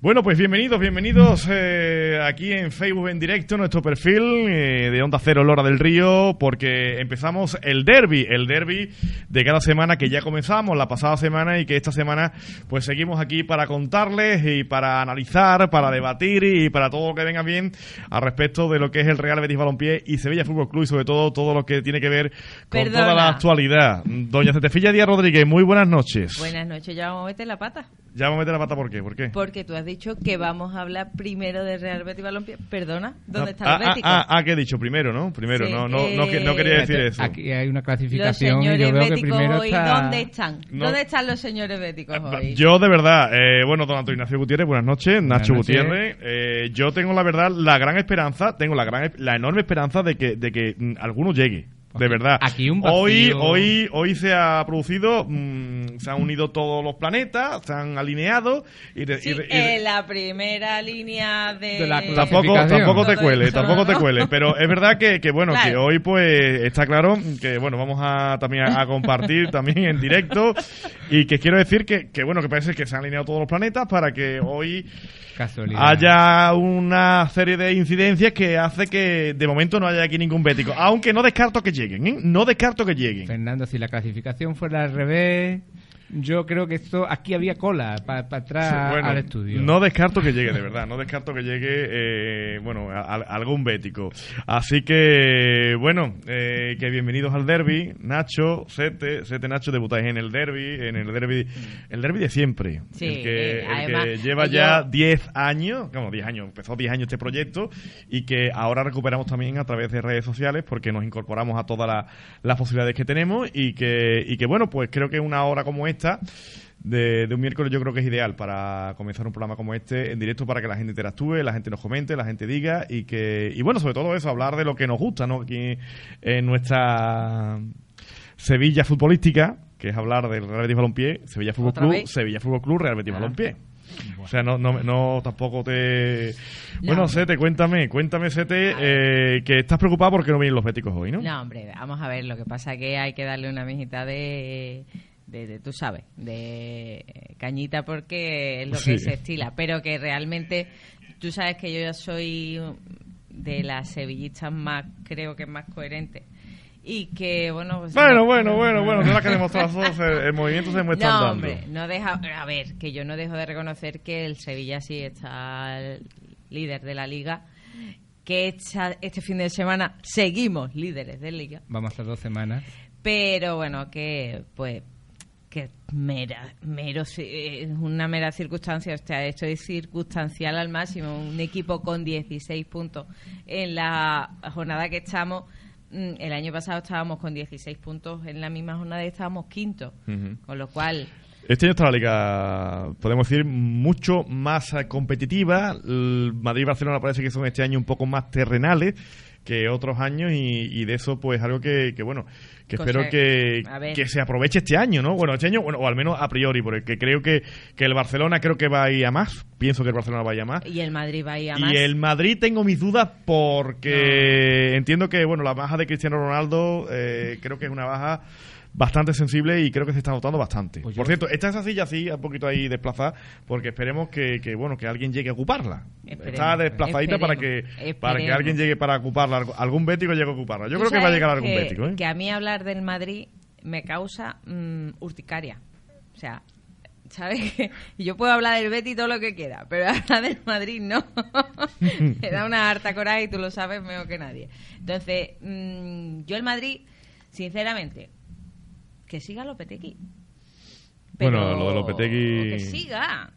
Bueno, pues bienvenidos, bienvenidos eh, aquí en Facebook en directo, nuestro perfil eh, de Onda Cero Lora del Río, porque empezamos el derby, el derby de cada semana que ya comenzamos la pasada semana y que esta semana pues seguimos aquí para contarles y para analizar, para debatir y para todo lo que venga bien al respecto de lo que es el Real Betis Balompié y Sevilla Fútbol Club y sobre todo todo lo que tiene que ver con Perdona. toda la actualidad. Doña Cetefilla Díaz Rodríguez, muy buenas noches. Buenas noches, ya vamos a meter la pata. Ya vamos a meter la pata, ¿por qué? ¿Por qué? Porque tú has dicho que vamos a hablar primero de Real Betis Balompié. Perdona, ¿dónde Ah, están los ah, béticos? ah, ah, ¿qué he dicho? Primero, ¿no? Primero, Sí, no, no, no, que- no quería decir eso. Aquí hay una los clasificación y señores yo veo que béticos primero hoy, está... ¿dónde están? No. ¿Dónde están los señores béticos hoy? Yo, de verdad, eh, bueno, don Antonio Ignacio Gutiérrez, buenas noches. Nacho noches. Gutiérrez, eh, yo tengo la verdad, la gran esperanza, tengo la gran, la enorme esperanza de que, de que mm, alguno llegue. De verdad. aquí un hoy, vacío. hoy, hoy se ha producido, mm, se han unido todos los planetas, se han alineado y, de- Sí, y de- y de- eh, la primera línea de... De la Tampoco, tampoco te cuele, eso, tampoco te cuele. Pero es verdad que, que bueno, que hoy pues está claro que bueno, vamos a también a, a compartir también en directo y que quiero decir que, que bueno, que parece que se han alineado todos los planetas para que hoy Casualidad. haya una serie de incidencias que hace que de momento no haya aquí ningún bético. Aunque no descarto que lleguen, ¿eh? No descarto que lleguen. Fernando, si la clasificación fuera al revés, yo creo que esto aquí había cola para atrás Sí, bueno, al estudio. No descarto que llegue, de verdad. No descarto que llegue, eh, bueno, a- a- algún bético. Así que, bueno, eh, que bienvenidos al derby. Nacho, Sete, Sete Nacho, debutáis en el derby, en el derby, el derby de siempre. Sí, el que, eh, el además, que lleva yo- ya 10 años, como 10 años, empezó 10 años este proyecto y que ahora recuperamos también a través de redes sociales porque nos incorporamos a todas la- las posibilidades que tenemos y que, y que, bueno, pues creo que una hora como esta de, de un miércoles yo creo que es ideal para comenzar un programa como este en directo para que la gente interactúe, la gente nos comente, la gente diga y que y bueno, sobre todo eso, hablar de lo que nos gusta, ¿no? Aquí en nuestra Sevilla futbolística, que es hablar del Real Betis Balompié, Sevilla Fútbol ¿Otra Club, vez? Sevilla Fútbol Club, Real Betis Ah. Balompié. O sea, no, no, no tampoco te... Bueno, No. Sete, cuéntame, cuéntame, Sete, eh, que estás preocupado porque no vienen los béticos hoy, ¿no? No, hombre, vamos a ver, lo que pasa es que hay que darle una mijita de, de, de, tú sabes, de cañita porque es lo que se estila, pero que realmente, tú sabes que yo ya soy de las sevillistas más, creo que más coherente. Y que, bueno... Pues, Bueno, no- bueno, bueno, bueno, tendrás que demostrar el, el movimiento se muestra no, no deja. A ver, que yo no dejo de reconocer que el Sevilla sí está el líder de la liga. Que esta- este fin de semana seguimos líderes de liga. Vamos a estar dos semanas. Pero bueno, que pues que mera, mero, es una mera circunstancia, o sea, esto es circunstancial al máximo. Un equipo con 16 puntos en la jornada que estamos. mm, El año pasado estábamos con 16 puntos en la misma jornada y estábamos quinto. Con lo cual, Este año está la liga, podemos decir, mucho más eh, competitiva. El Madrid y Barcelona parece que son este año un poco más terrenales que otros años y, y de eso pues algo que, que, bueno que Cosa- espero que, que se aproveche este año no bueno este año bueno o al menos a priori porque creo que, que el Barcelona creo que va a ir a más. Pienso que el Barcelona va a ir a más. Y el Madrid va a ir a más. y el Madrid tengo mis dudas porque entiendo que bueno la baja de Cristiano Ronaldo eh, creo que es una baja bastante sensible y creo que se está notando bastante. Pues Por cierto, esta esa silla sí, un poquito ahí desplazada, porque esperemos que, que, bueno que alguien llegue a ocuparla. Esperemos, está desplazadita para que esperemos, para que alguien llegue para ocuparla, algún bético llegue a ocuparla. Yo creo que va a llegar algún que- bético, ¿eh? Que a mí hablar del Madrid me causa mm, urticaria. O sea, ¿sabes? Yo puedo hablar del Betty todo lo que quiera, pero hablar del Madrid no. me da una harta coraje y tú lo sabes mejor que nadie. Entonces, mm, yo el Madrid, sinceramente, que siga Lopetegui. Bueno, lo de Lopetegui- Que siga.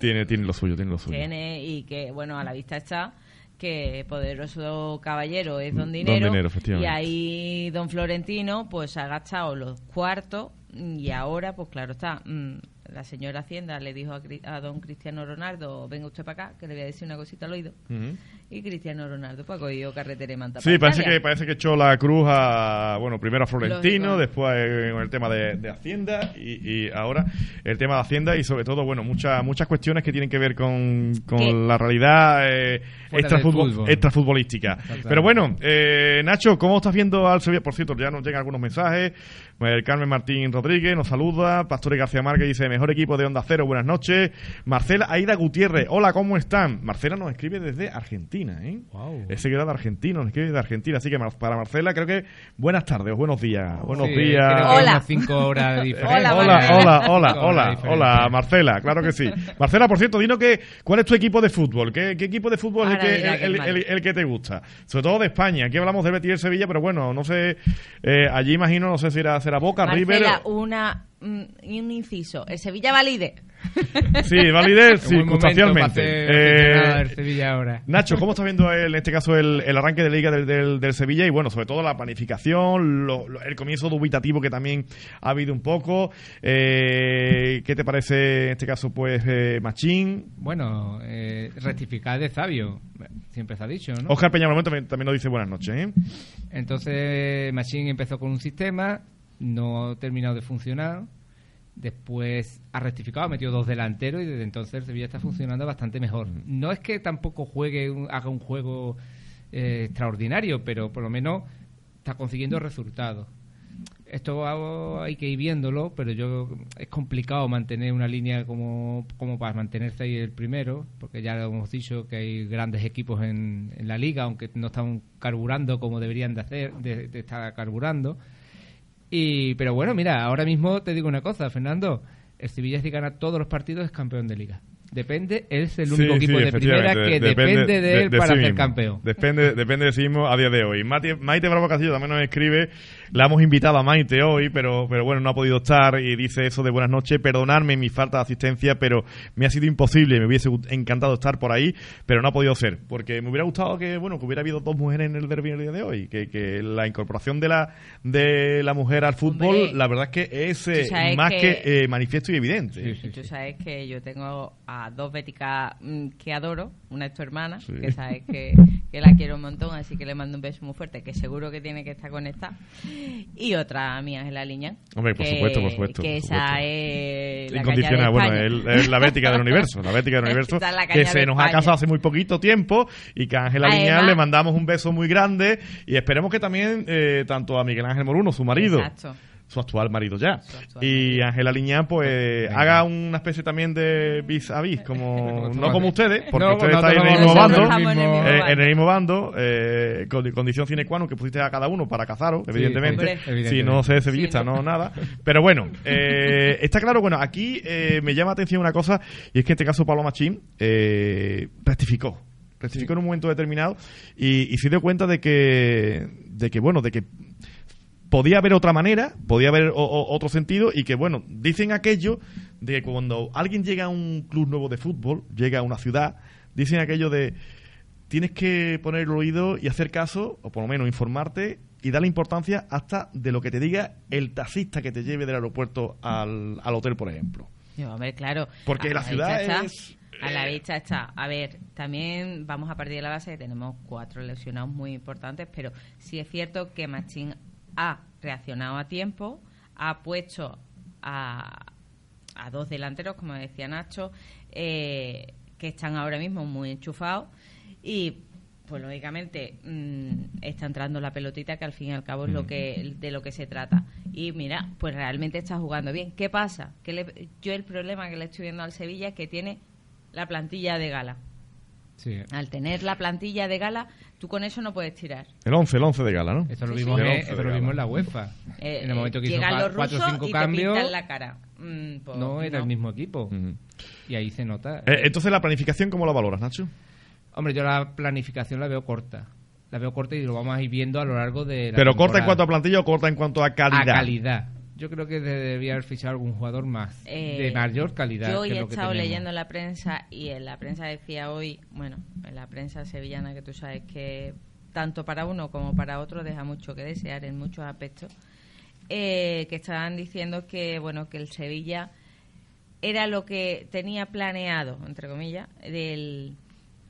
Tiene, tiene lo suyo, tiene lo suyo. tiene y que bueno a la vista está que poderoso caballero es don Don dinero, Dinero, efectivamente. y ahí don Florentino pues ha gastado los cuartos y ahora pues claro está mm, la señora Hacienda le dijo a, a don Cristiano Ronaldo venga usted para acá que le voy a decir una cosita al oído Ujú. Y Cristiano Ronaldo pues ha cogido carretera y manta Sí, parece Italia. que, parece que echó la cruz a, bueno, primero a Florentino, Lógico. después eh, con el tema de, de Hacienda y, y ahora el tema de Hacienda y sobre todo, bueno, muchas muchas cuestiones que tienen que ver con, con la realidad eh, extrafutbolística. Exactamente. Pero bueno, eh, Nacho, ¿cómo estás viendo al Sevilla? Por cierto, ya nos llegan algunos mensajes. El Carmen Martín Rodríguez nos saluda. Pastore García Márquez dice, mejor mejor equipo de Onda Cero, buenas noches. Marcela Aida Gutiérrez, hola, ¿cómo están? Marcela nos escribe desde Argentina, ¿eh? Wow. Es de Argentina, nos escribe desde Argentina, así que para Marcela creo que buenas tardes o buenos días. Buenos Sí, días. creo que Hola. unas cinco horas de. Hola, Hola, hola, hola, hola, de Marcela, claro que sí. Marcela, por cierto, dinos que, cuál es tu equipo de fútbol, qué, qué equipo de fútbol es el que, que el, es el- malo. el que te gusta, sobre todo de España. Aquí hablamos del Betis y el Sevilla, pero bueno, no sé, eh, allí imagino, no sé si era, será Boca, River. Marcela, una, mm, un inciso. El Sevilla valide. Sí, validez circunstancialmente. Eh, ahora. Nacho, ¿cómo estás viendo el- en este caso el, el arranque de liga del, del- del Sevilla y bueno, sobre todo la planificación, lo- lo- el comienzo dubitativo que también ha habido un poco? Eh, ¿Qué te parece en este caso, pues, eh, Machín? Bueno, eh, rectificar de sabio, siempre se ha dicho, ¿no? Oscar Peñalomén también, también nos dice buenas noches, ¿eh? Entonces Machine empezó con un sistema, no ha terminado de funcionar. Después ha rectificado, ha metido dos delanteros y desde entonces el Sevilla está funcionando bastante mejor. No es que tampoco juegue, un- haga un juego eh, extraordinario, pero por lo menos está consiguiendo resultados. Esto ha- hay que ir viéndolo, pero yo es complicado mantener una línea como, como para mantenerse ahí el primero, porque ya hemos dicho que hay grandes equipos en, en la liga, aunque no están carburando como deberían de hacer, de, de estar carburando. Y, pero bueno, mira, ahora mismo te digo una cosa, Fernando, el Sevilla si gana todos los partidos es campeón de liga. Depende, es el único Sí, equipo sí, de primera que depende, de él de para sí ser mismo. campeón. Depende, depende de sí mismo a día de hoy. Mati- Maite Bravo Castillo también nos escribe, la hemos invitado a Maite hoy, pero, pero bueno, no ha podido estar y dice eso de buenas noches, perdonadme mi falta de asistencia, pero me ha sido imposible, me hubiese encantado estar por ahí, pero no ha podido ser, porque me hubiera gustado que, bueno, que hubiera habido dos mujeres en el derbi el día de hoy, que, que la incorporación de la, de la mujer al fútbol, Hombre, la verdad es que es eh, más que, que- eh, manifiesto y evidente. Sí, sí. Y tú sabes que yo tengo a dos béticas mm, que adoro. Una es tu hermana, Sí. que sabes que, que la quiero un montón, así que le mando un beso muy fuerte, que seguro que tiene que estar conectada. Y otra mía es la niña. Hombre, por que- supuesto, por supuesto, Que por esa supuesto. es la incondicional. Bueno, es, es la bética del universo, la bética del universo, es que se nos ha casado hace muy poquito tiempo y que a Ángela Liñán le mandamos un beso muy grande y esperemos que también eh, tanto a Miguel Ángel Moruno, su marido, Exacto. Su actual marido ya, actual y. Ángela Liñán pues Venga. haga una especie también de bis a bis, como no como ustedes, porque No, ustedes estáis en el no- mismo bando. en el mismo eh, bando. en el mismo bando, eh, con condición sine qua non que pusiste a cada uno para cazaros, evidentemente. hombre. si Evidentemente. no sé sevillista, Sí, no. no nada. Pero bueno, eh, está claro, bueno, aquí eh, me llama la atención una cosa, y es que en este caso Pablo Machín eh, rectificó. Rectificó en un momento determinado y, y se dio cuenta de que, de que, bueno, de que podía haber otra manera, podía haber o- o- otro sentido y que, bueno, dicen aquello de que cuando alguien llega a un club nuevo de fútbol, llega a una ciudad, dicen aquello de tienes que poner el oído y hacer caso, o por lo menos informarte y darle importancia hasta de lo que te diga el taxista que te lleve del aeropuerto al, al hotel, por ejemplo. Yo, hombre, claro. Porque a la ciudad está, es, A la eh, vista está. A ver, también vamos a partir de la base que tenemos cuatro lesionados muy importantes, pero sí es cierto que Machín ha reaccionado a tiempo, ha puesto a, a dos delanteros, como decía Nacho, eh, que están ahora mismo muy enchufados y pues lógicamente mm, está entrando la pelotita que al fin y al cabo es lo que de lo que se trata. Y mira pues realmente está jugando bien. Qué pasa que le- yo el problema que le estoy viendo al Sevilla es que tiene la plantilla de gala. Sí. al tener la plantilla de gala tú con eso no puedes tirar El 11, el 11 de gala, ¿no? Eso lo vimos, sí. eso lo vimos en la UEFA. Eh, en el momento que hizo llegan cua- los cuatro o rusos cinco y cambios, te pintan la cara Mm, pues, no era el mismo equipo. Y ahí se nota. Eh, entonces, ¿la planificación cómo la valoras, Nacho? Hombre, yo la planificación la veo corta. La veo corta y lo vamos a ir viendo a lo largo de la ¿Pero corta en cuanto a plantilla o corta en cuanto a calidad? A calidad. Yo creo que debería haber fichado algún jugador más. Eh, de mayor calidad. Yo hoy he estado leyendo en la prensa y en la prensa decía hoy, bueno, en la prensa sevillana que tú sabes que tanto para uno como para otro deja mucho que desear en muchos aspectos, eh, que estaban diciendo que bueno que el Sevilla era lo que tenía planeado, entre comillas, del,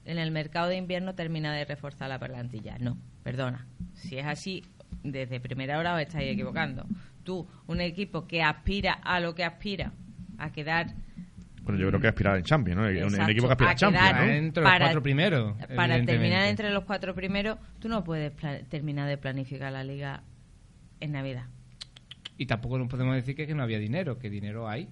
en el mercado de invierno termina de reforzar la plantilla. No, perdona. Si es así, desde primera hora os estáis equivocando. Tú, un equipo que aspira a lo que aspira, a quedar Bueno, yo creo que aspirar en Champions, ¿no? Un- equipo que aspira a a Champions, ¿no? Entre los Para- cuatro primeros. para terminar entre los cuatro primeros, tú no puedes pla- terminar de planificar la liga en Navidad. Y tampoco nos podemos decir que, que no había dinero, que dinero hay.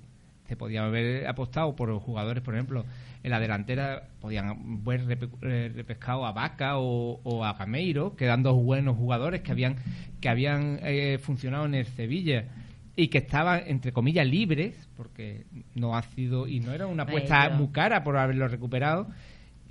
se podía haber apostado por jugadores, por ejemplo, en la delantera podían haber eh, repescado a Vaca o, a Gameiro, quedando dos buenos jugadores que habían, que habían eh, funcionado en el Sevilla y que estaban, entre comillas, libres, porque no ha sido, y no era una apuesta muy cara por haberlo recuperado,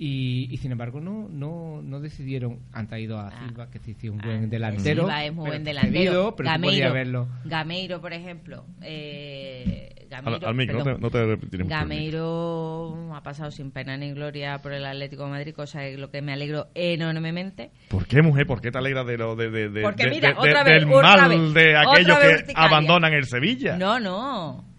y, sin embargo no no no decidieron han traído a ah. Silva que sí un buen ah, delantero Silva es muy buen delantero. pero Gameiro, verlo. Gameiro por ejemplo eh, Gameiro, al, micro, no te, no Gameiro ha pasado sin pena ni gloria por el Atlético de Madrid cosa de lo que me alegro enormemente. ¿por qué mujer? ¿por qué te alegra de lo de, de, de, Porque mira, otra vez, del mal de aquellos que abandonan el Sevilla no no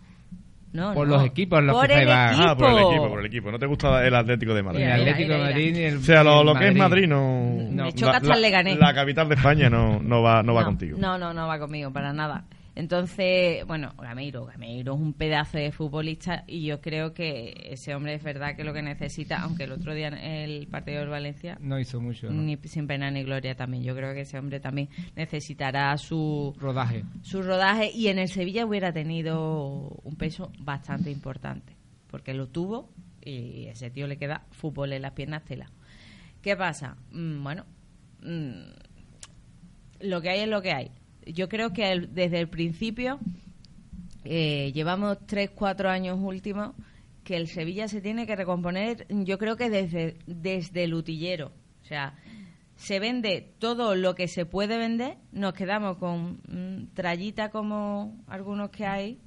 por los equipos los por que el Ah, por el equipo, por el equipo. ¿No te gusta el Atlético de Madrid? el Atlético de Madrid el, O sea, lo, que es Madrid no... no. Me choca hasta el Leganés. La capital de España no, no, va, no va contigo. No, no, no va conmigo, para nada. Entonces, bueno, Gameiro, Gameiro es un pedazo de futbolista y yo creo que ese hombre es verdad que lo que necesita, aunque el otro día el partido del Valencia no hizo mucho, ni sin pena ni gloria también. Yo creo que ese hombre también necesitará su rodaje, su rodaje y en el Sevilla hubiera tenido un peso bastante importante porque lo tuvo y ese tío le queda fútbol en las piernas tela. ¿Qué pasa? Mm, bueno, mm, lo que hay es lo que hay yo creo que desde el principio eh, llevamos tres, cuatro años últimos que el Sevilla se tiene que recomponer, yo creo que desde, desde el utillero. O sea, se vende todo lo que se puede vender, nos quedamos con mm, trayita como algunos que hay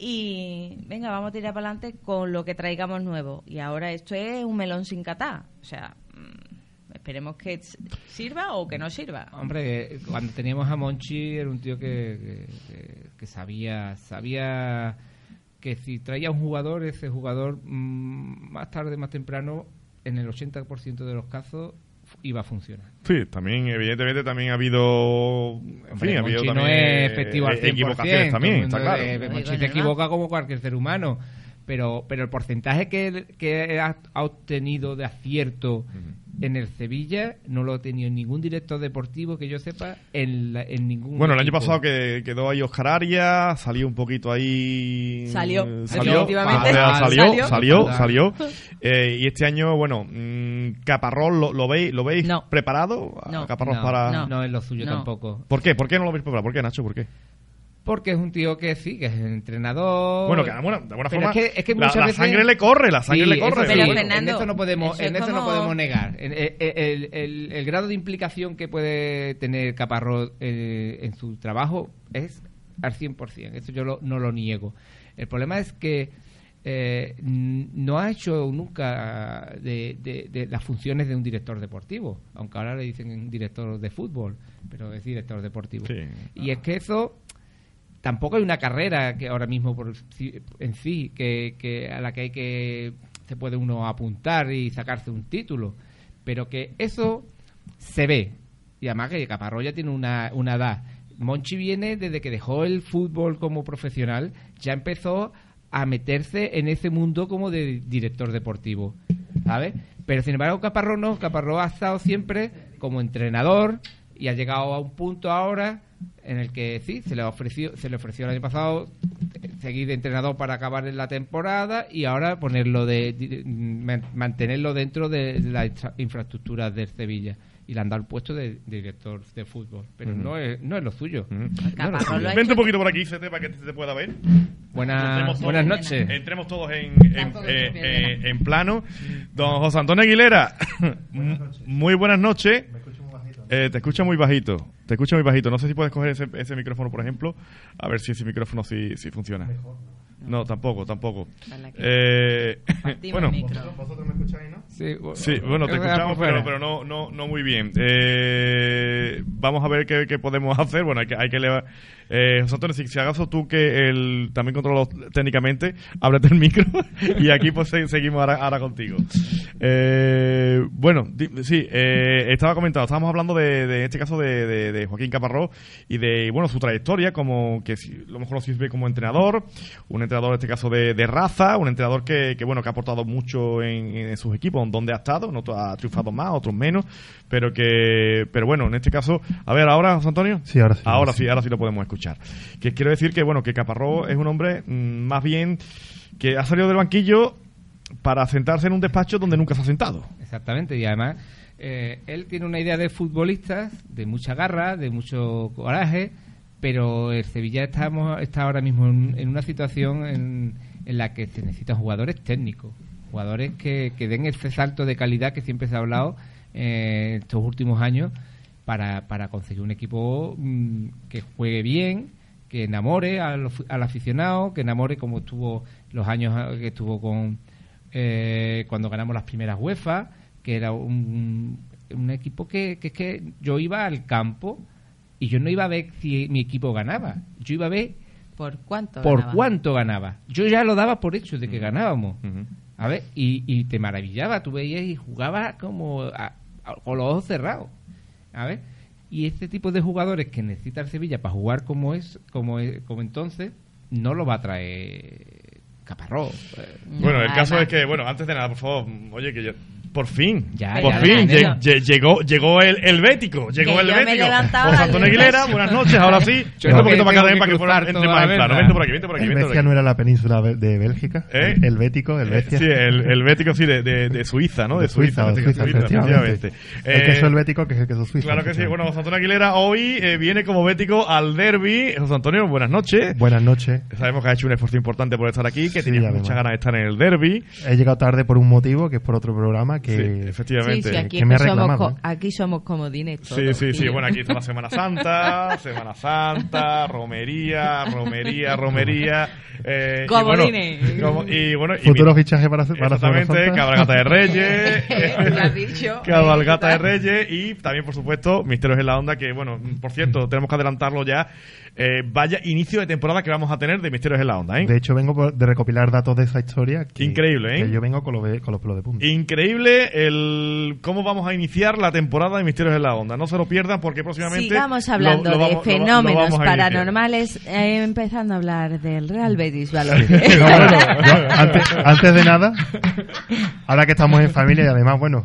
y venga, vamos a tirar para adelante con lo que traigamos nuevo. Y ahora esto es un melón sin catar. O sea, Esperemos que sirva o que no sirva. Hombre, cuando teníamos a Monchi era un tío que, que, sabía, sabía que si traía un jugador, ese jugador mm, más tarde, más temprano, en el 80% de los casos iba a funcionar. Sí, también, evidentemente, también ha habido. En fin, ha habido también. No es efectivo al 100%, eh, equivocaciones también, está claro. Eh, Monchi se equivoca como cualquier ser humano pero pero el porcentaje que, que ha, obtenido de acierto en el Sevilla no lo ha tenido ningún director deportivo que yo sepa en, en ningún bueno el año pasado que quedó ahí Oscar Arias salió un poquito ahí salió eh, salió. salió salió. salió, eh, y este año bueno mm, Caparrós lo, veis lo veis preparado no. Caparrós no, para no es lo suyo tampoco. ¿por qué? ¿por qué no lo veis preparado? ¿por qué Nacho? ¿por qué? Porque es un tío que sí, que es entrenador. Bueno, que bueno, de alguna forma. Es que, es que muchas la, la sangre le corre, la sangre le corre. Pero en eso no podemos, en eso no podemos negar. Eh, eh, el, el, grado de implicación que puede tener Caparrós eh, en su trabajo es al 100%. Eso yo no lo niego. El problema es que no ha hecho nunca de, de, las funciones de un director deportivo, aunque ahora le dicen director de fútbol, pero es director deportivo. Y es que eso tampoco hay una carrera que ahora mismo por, en sí que, a la que hay que se puede uno apuntar y sacarse un título. Pero que eso se ve. Y además que Caparrós ya tiene una, una edad. Monchi viene desde que dejó el fútbol como profesional ya empezó a meterse en ese mundo como de director deportivo ¿sabes? pero sin embargo Caparrós no. Caparrós ha estado siempre como entrenador y ha llegado a un punto ahora en el que sí, se le ofreció, se le ofreció el año pasado seguir de entrenador para acabar en la temporada y ahora ponerlo de, mantenerlo dentro de las infraestructuras del Sevilla y le han dado el puesto de, director de fútbol. Pero no, es, no es lo suyo. Vente un poquito por aquí, para que te pueda ver. Buenas, buenas noches. Entremos todos en, en, eh, en, plano. Don José Antonio Aguilera, muy buenas noches. Eh, te escucha muy bajito. Te escucha muy bajito. No sé si puedes coger ese, ese micrófono, por ejemplo. A ver si ese micrófono sí, sí funciona. Tampoco, tampoco. Eh, bueno, ¿Vosotros, me escucháis, no? Sí, bueno, te escuchamos, pero, pero no, no, no muy bien. Eh, vamos a ver qué, qué, podemos hacer. Bueno, hay que, hay que elevar. Eh, José Antonio, si, si acaso tú que el, también controlas técnicamente, ábrete el micro y aquí pues seguimos ahora, contigo. Eh, bueno, sí, eh, estaba comentando, estábamos hablando de, de este caso de, de, Joaquín Caparrós y de, bueno, su trayectoria como que si, lo mejor lo ve como entrenador, un entrenador en este caso de, de raza, un entrenador que, que, bueno que ha aportado mucho en, en sus equipos, donde ha estado, no ha triunfado más, otros menos, pero que, pero bueno, en este caso, a ver, ahora, José Antonio, Sí, ahora sí. ahora sí, ahora sí lo podemos escuchar. Que quiero decir que bueno que Caparrós es un hombre mm, más bien que ha salido del banquillo para sentarse en un despacho donde nunca se ha sentado. Exactamente, y además eh, él tiene una idea de futbolistas, de mucha garra, de mucho coraje, pero el Sevilla estamos, está ahora mismo en, una situación en, en la que se necesitan jugadores técnicos, jugadores que, que den ese salto de calidad que siempre se ha hablado eh, estos últimos años para, para conseguir un equipo mm, que juegue bien, que enamore al, al aficionado, que enamore como estuvo los años que estuvo con eh, cuando ganamos las primeras UEFA, que era un, un equipo que, que que yo iba al campo y yo no iba a ver si mi equipo ganaba, yo iba a ver ¿Por cuánto? por ganaba? cuánto ganaba. Yo ya lo daba por hecho de que ganábamos. Ujú. A ver, y, y te maravillaba, tú veías y jugabas como a- a- con los ojos cerrados. A ver, y este tipo de jugadores que necesita el Sevilla para jugar como es, como es- como entonces, no lo va a traer Caparrós. Eh, No, Bueno, el caso es que, bueno, antes de nada, por favor, oye, que yo, por fin, Ya, por ya, fin, ya, llegó, llegó el, el Bético, llegó Que el Bético. José Antonio Aguilera, buenas noches, ahora sí. Yo Vente un poquito para acá también para que fuera cruzar entre más verdad. Vente por aquí, vente por aquí, ¿El vente por aquí. no era la península de Bélgica? ¿Eh? El Bético, el Becia. Sí, el, el Bético, sí, de, de, de Suiza, ¿no? De, De Suiza, Suiza, de Suiza, efectivamente. El Eh, queso helvético, que es el queso suizo. Claro que sí. Bueno, José Antonio Aguilera hoy eh, viene como Bético al derby. José Antonio, buenas noches. Buenas noches. Sabemos que ha hecho un esfuerzo importante por estar aquí, que además. muchas ganas de estar en el derby. He llegado tarde por un motivo, que es por otro programa, que... Sí, efectivamente. Sí, sí, aquí, que me ha es que somos, aquí somos comodines Sí, todos, sí, sí. tío. Bueno, aquí está la Semana Santa, Semana Santa, romería, romería, romería. Eh, y bueno, Comodines. como- y bueno, y Futuro mi- fichaje para, para Semana Exactamente, Santa. cabalgata de Reyes. Lo has dicho. Cabalgata de Reyes y también, por supuesto, Misterios en la Onda, que bueno, por cierto, tenemos que adelantarlo ya. Eh, vaya inicio de temporada que vamos a tener de Misterios en la Onda, ¿eh? De hecho, vengo por- de recopilar datos de esa historia. que- Increíble, ¿eh? Que yo vengo con con los pelos de punta. Increíble el cómo vamos a iniciar la temporada de Misterios en la Onda. No se lo pierdan porque próximamente Sigamos hablando lo vamos- de lo- lo fenómenos paranormales, eh, empezando a hablar del Real Betis Balompié. No, bueno, yo, antes, antes de nada, ahora que estamos en familia y además, bueno,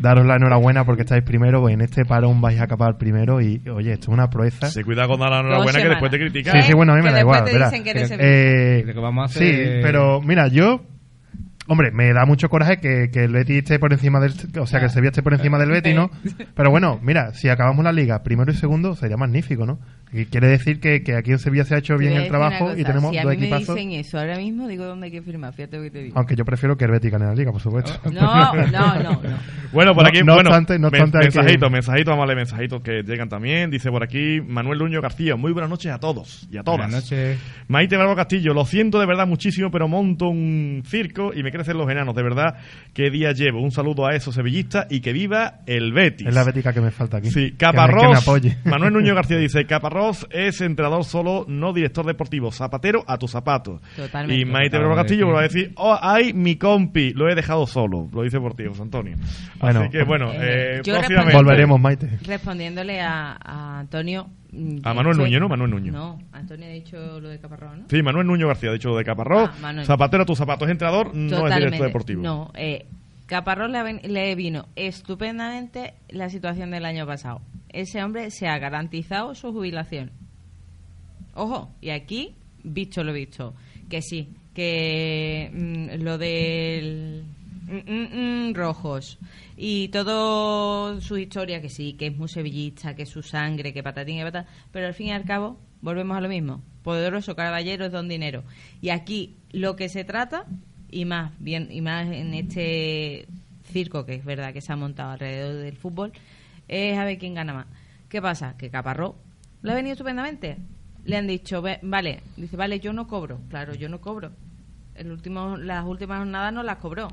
daros la enhorabuena porque estáis primero, pues en este parón vais a acabar primero y, oye, esto es una proeza. Se cuida con dar la enhorabuena que después te critican. Sí, sí, bueno, a mí me da igual. Eh, sí, pero mira, yo... Hombre, me da mucho coraje que, que el Betis esté por encima del... O sea, que el Sevilla esté por encima del Betis, ¿no? Pero bueno, mira, si acabamos la liga primero y segundo, sería magnífico, ¿no? Y quiere decir que, que aquí en Sevilla se ha hecho bien el trabajo y tenemos si a dos mí me equipazos. dicen eso ahora mismo, digo dónde hay que firmar, fíjate lo que te digo. Aunque yo prefiero que el Betis gane la liga, por supuesto. No, no, no, no. Bueno, por No- aquí, no bueno, obstante- no men- obstante hay que- mensajitos, mensajitos, vamos a leer mensajitos que llegan también. Dice por aquí Manuel Luño García, muy buenas noches a todos y a todas. Buenas noches. Maite Bravo Castillo, lo siento de verdad muchísimo, pero monto un circo y me crecen los enanos, de verdad, qué día llevo. Un saludo a esos sevillistas y que viva el Betis. Es la bética que me falta aquí. Sí, Caparrós. Que me, apoye. Manuel Nuño García dice: Caparrós es entrenador solo, no director deportivo. Zapatero a tus zapatos. Totalmente. Y Maite Bravo Castillo va a decir: Oh, ay, mi compi, lo he dejado solo. Lo dice por ti, José Antonio. Bueno, Así que bueno, eh, eh, próximamente. Volveremos, Maite. Respondiéndole a, a Antonio. mm, A Manuel Nuño, ¿no? Manuel Nuño. No, Antonio ha dicho lo de Caparrós, ¿no? Sí, Manuel Nuño García, ha dicho lo de Caparrós. Ah. Zapatero a tus zapatos. Es entrenador, no es director deportivo. No, eh, Caparrós le, vino estupendamente la situación del año pasado. Ese hombre se ha garantizado su jubilación. Ojo, y aquí, visto lo visto, que sí, que mm, lo del mm, mm, rojos y todo su historia, que sí, que es muy sevillista, que es su sangre, que patatín y patata, pero al fin y al cabo volvemos a lo mismo. Poderoso caballero es don dinero. Y aquí lo que se trata, y más bien y más en este circo que es verdad que se ha montado alrededor del fútbol, es a ver quién gana más. ¿Qué pasa? Que Caparrós le ha venido estupendamente. Le han dicho, "Ve- vale, dice, vale, yo no cobro. Claro, yo no cobro. El último, las últimas jornadas no las cobró.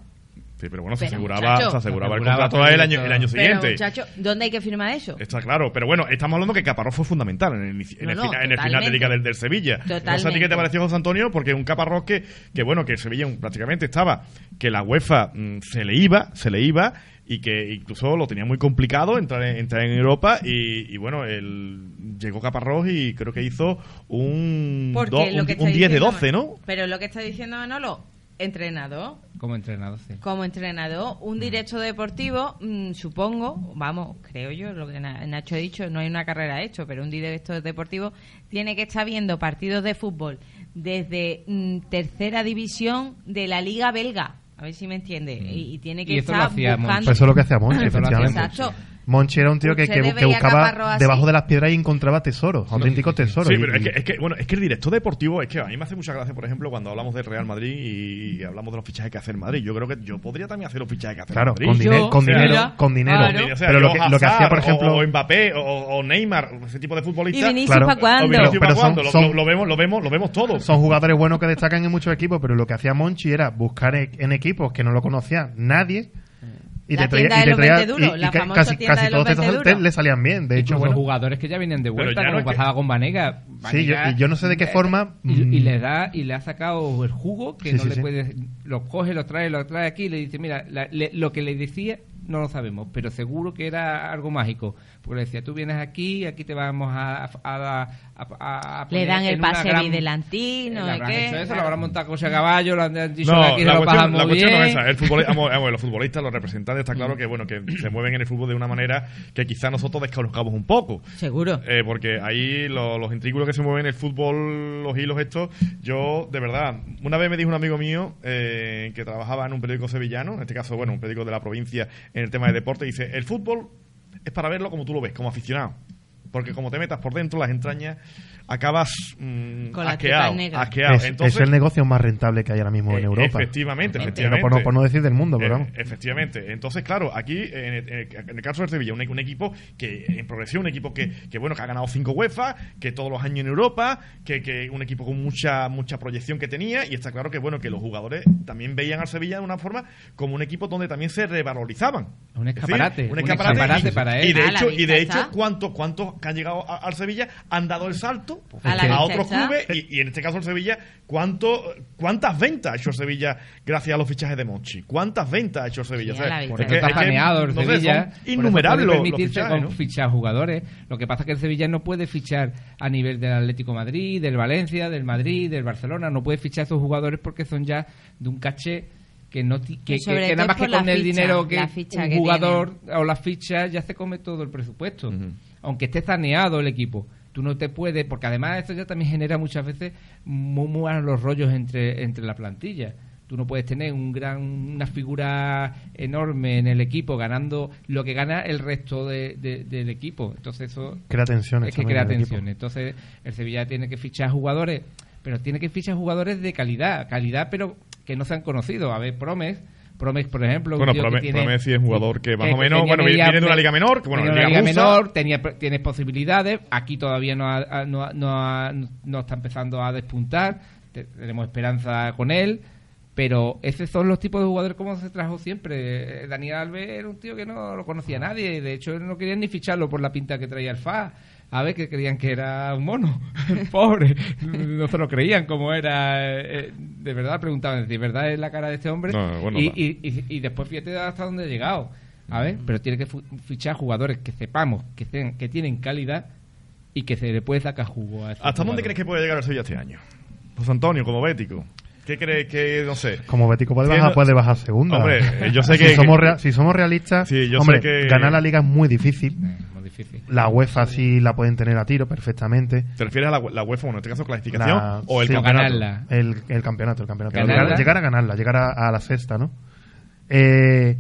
Sí, pero bueno, se Pero, aseguraba, muchacho. se aseguraba el contrato el año, el año Pero, siguiente. muchacho, ¿dónde hay que firmar eso? Está claro, pero bueno, estamos hablando que Caparrós fue fundamental en el, en No, el, no, fina- en el final de totalmente. Liga del, del Sevilla. No sé a ti qué Totalmente. te pareció, José Antonio, porque un Caparrós que, que bueno, que el Sevilla prácticamente estaba, que la UEFA mm, se le iba, se le iba, y que incluso lo tenía muy complicado entrar en, entrar en Europa, y, y bueno, el, llegó Caparrós y creo que hizo un, do- un, que un está 10 de diciendo- 12, ¿no? Pero lo que está diciendo Manolo, entrenador, Como entrenador, sí. como entrenador, un directo deportivo, mm, supongo, vamos, creo yo, lo que Na- Nacho ha dicho, no hay una carrera hecho, pero un director deportivo tiene que estar viendo partidos de fútbol desde mm, tercera división de la liga belga. A ver si me entiende. Y, y tiene que Y estar buscando. Pues eso es lo que hacía Monchi, Eso lo hacía efectivamente. Exacto. Monchi era un tío que, que, buscaba debajo de las piedras y encontraba tesoros, auténticos tesoros. Sí, Y- pero es y- que, es que, bueno, es que el director deportivo, es que a mí me hace mucha gracia, por ejemplo, cuando hablamos del Real Madrid y hablamos de los fichajes que hace el Madrid. Yo creo que yo podría también hacer los fichajes que hace Claro, el Madrid. con, dinero, con O sea, dinero, con dinero. claro. O sea, pero lo que, lo que hacía, por ejemplo, o, o Mbappé, o, o Neymar, ese tipo de ¿Y futbolistas. Vinicius Claro. para cuándo? Pero ¿para son- cuándo? Lo- son- lo, lo vemos, lo vemos, lo vemos todos. son jugadores buenos que destacan en muchos equipos, pero lo que hacía Monchi era buscar e- en equipos que no lo conocía nadie. Y La te traía, tienda y de te los traía- 20 duros, y- y la casi, tienda casi de los todos esos 20 te- duros. le salían bien. De hecho, Incluso bueno, jugadores que ya venían de vuelta, ya no como es que- pasaba con Vanega. Sí, yo- yo no sé de qué forma, Y, y mm, le da y le ha sacado el jugo que Sí, no sí, le sí. puede. Lo coge, lo trae, lo trae aquí y le dice: Mira, la- le- lo que le decía no lo sabemos, pero seguro que era algo mágico. Porque le decía: Tú vienes aquí, aquí te vamos a. a, a- a- a Le dan el pase Le ¿de habrán qué? hecho eso, Claro. lo habrán montado coche a caballo, lo han dicho No, aquí la lo cuestión, la cuestión no es esa. El futboli- vamos, vamos, los futbolistas, los representantes, está claro que bueno que se mueven en el fútbol de una manera que quizá nosotros desconozcamos un poco. Seguro. Eh, porque ahí lo- los intrículos que se mueven en el fútbol, los hilos estos, yo, de verdad, una vez me dijo un amigo mío eh, que trabajaba en un periódico sevillano, en este caso, bueno, un periódico de la provincia en el tema de deporte, dice, el fútbol es para verlo como tú lo ves, como aficionado. Porque como te metas por dentro, las entrañas, acabas mm, Con la asqueado, asqueado. es, Entonces, es el negocio más rentable que hay ahora mismo en eh, Europa. Efectivamente, efectivamente. por, no, por no decir del mundo, pero Eh, vamos. efectivamente. Entonces, claro, aquí, en el, en caso del Sevilla, un, un equipo que en progresión, un equipo que, que, bueno, que ha ganado cinco UEFA, que todos los años en Europa, que, que un equipo con mucha mucha proyección que tenía, y está claro que, bueno, que los jugadores también veían al Sevilla de una forma como un equipo donde también se revalorizaban. Un Es decir, escaparate, un un escaparate, escaparate y, para él. y de hecho, y de hecho ¿cuántos, ¿cuántos que han llegado a- al Sevilla han dado el salto A otros clubes? Y, y en este caso el Sevilla, ¿cuánto, ¿cuántas ventas ha hecho el Sevilla gracias a los fichajes de Monchi? ¿Cuántas ventas ha hecho el Sevilla? O sea, es que- está el no Sevilla. eso innumerables puede los, los permitirse fichajes, con ¿no? fichar jugadores. Lo que pasa es que el Sevilla no puede fichar a nivel del Atlético de Madrid, del Valencia, del Madrid, del Barcelona. No puede fichar a esos jugadores porque son ya de un caché que no que, sobre que- que nada más que con el ficha, dinero que la ficha un que jugador o las fichas ya se come todo el presupuesto. Aunque esté saneado el equipo tú no te puedes porque además esto ya también genera muchas veces muy, muy malos rollos entre entre la plantilla. Tú no puedes tener un gran una figura enorme en el equipo ganando lo que gana el resto de- de- del equipo. Entonces eso Crea tensiones es que crea tensión. Entonces, el Sevilla tiene que fichar jugadores, pero tiene que fichar jugadores de calidad, calidad, pero que no sean conocidos. A ver, Promes, Promes, por ejemplo. Bueno, Promes- tiene- Promes sí es un jugador que más o menos, bueno, media- viene de una liga menor, que bueno, una liga menor, tenía, tienes posibilidades. Aquí todavía no, ha- no, ha- no, ha- no está empezando a despuntar. Te- tenemos esperanza con él. Pero esos son los tipos de jugadores como se trajo siempre. Daniel Alves era un tío que no lo conocía nadie. De hecho, no querían ni ficharlo por la pinta que traía el FA. A ver, que creían que era un mono. Pobre. No se lo creían como era. eh, de verdad preguntaban, ¿de verdad es la cara de este hombre? No, bueno, y, y, y- y después fíjate hasta dónde ha llegado. A ver, pero tiene que fichar jugadores que sepamos que, sean- que tienen calidad y que se le puede sacar jugo a ¿Hasta dónde crees que puede llegar el Sevilla este año? José Antonio, como bético. ¿Qué crees que, no sé? Como Bético puede bajar, puede bajar segunda. Hombre, eh, yo sé si que- Somos que- rea- si somos realistas, Sí, yo hombre, sé que- ganar la liga es muy difícil. Eh, muy difícil. La UEFA sí la pueden tener a tiro perfectamente. ¿Te refieres a la, la UEFA, bueno, en este caso clasificación La- o el sí, campeonato? ganarla. El, el campeonato, el campeonato. Llegar a ganarla, llegar a, a la sexta, ¿no? Eh,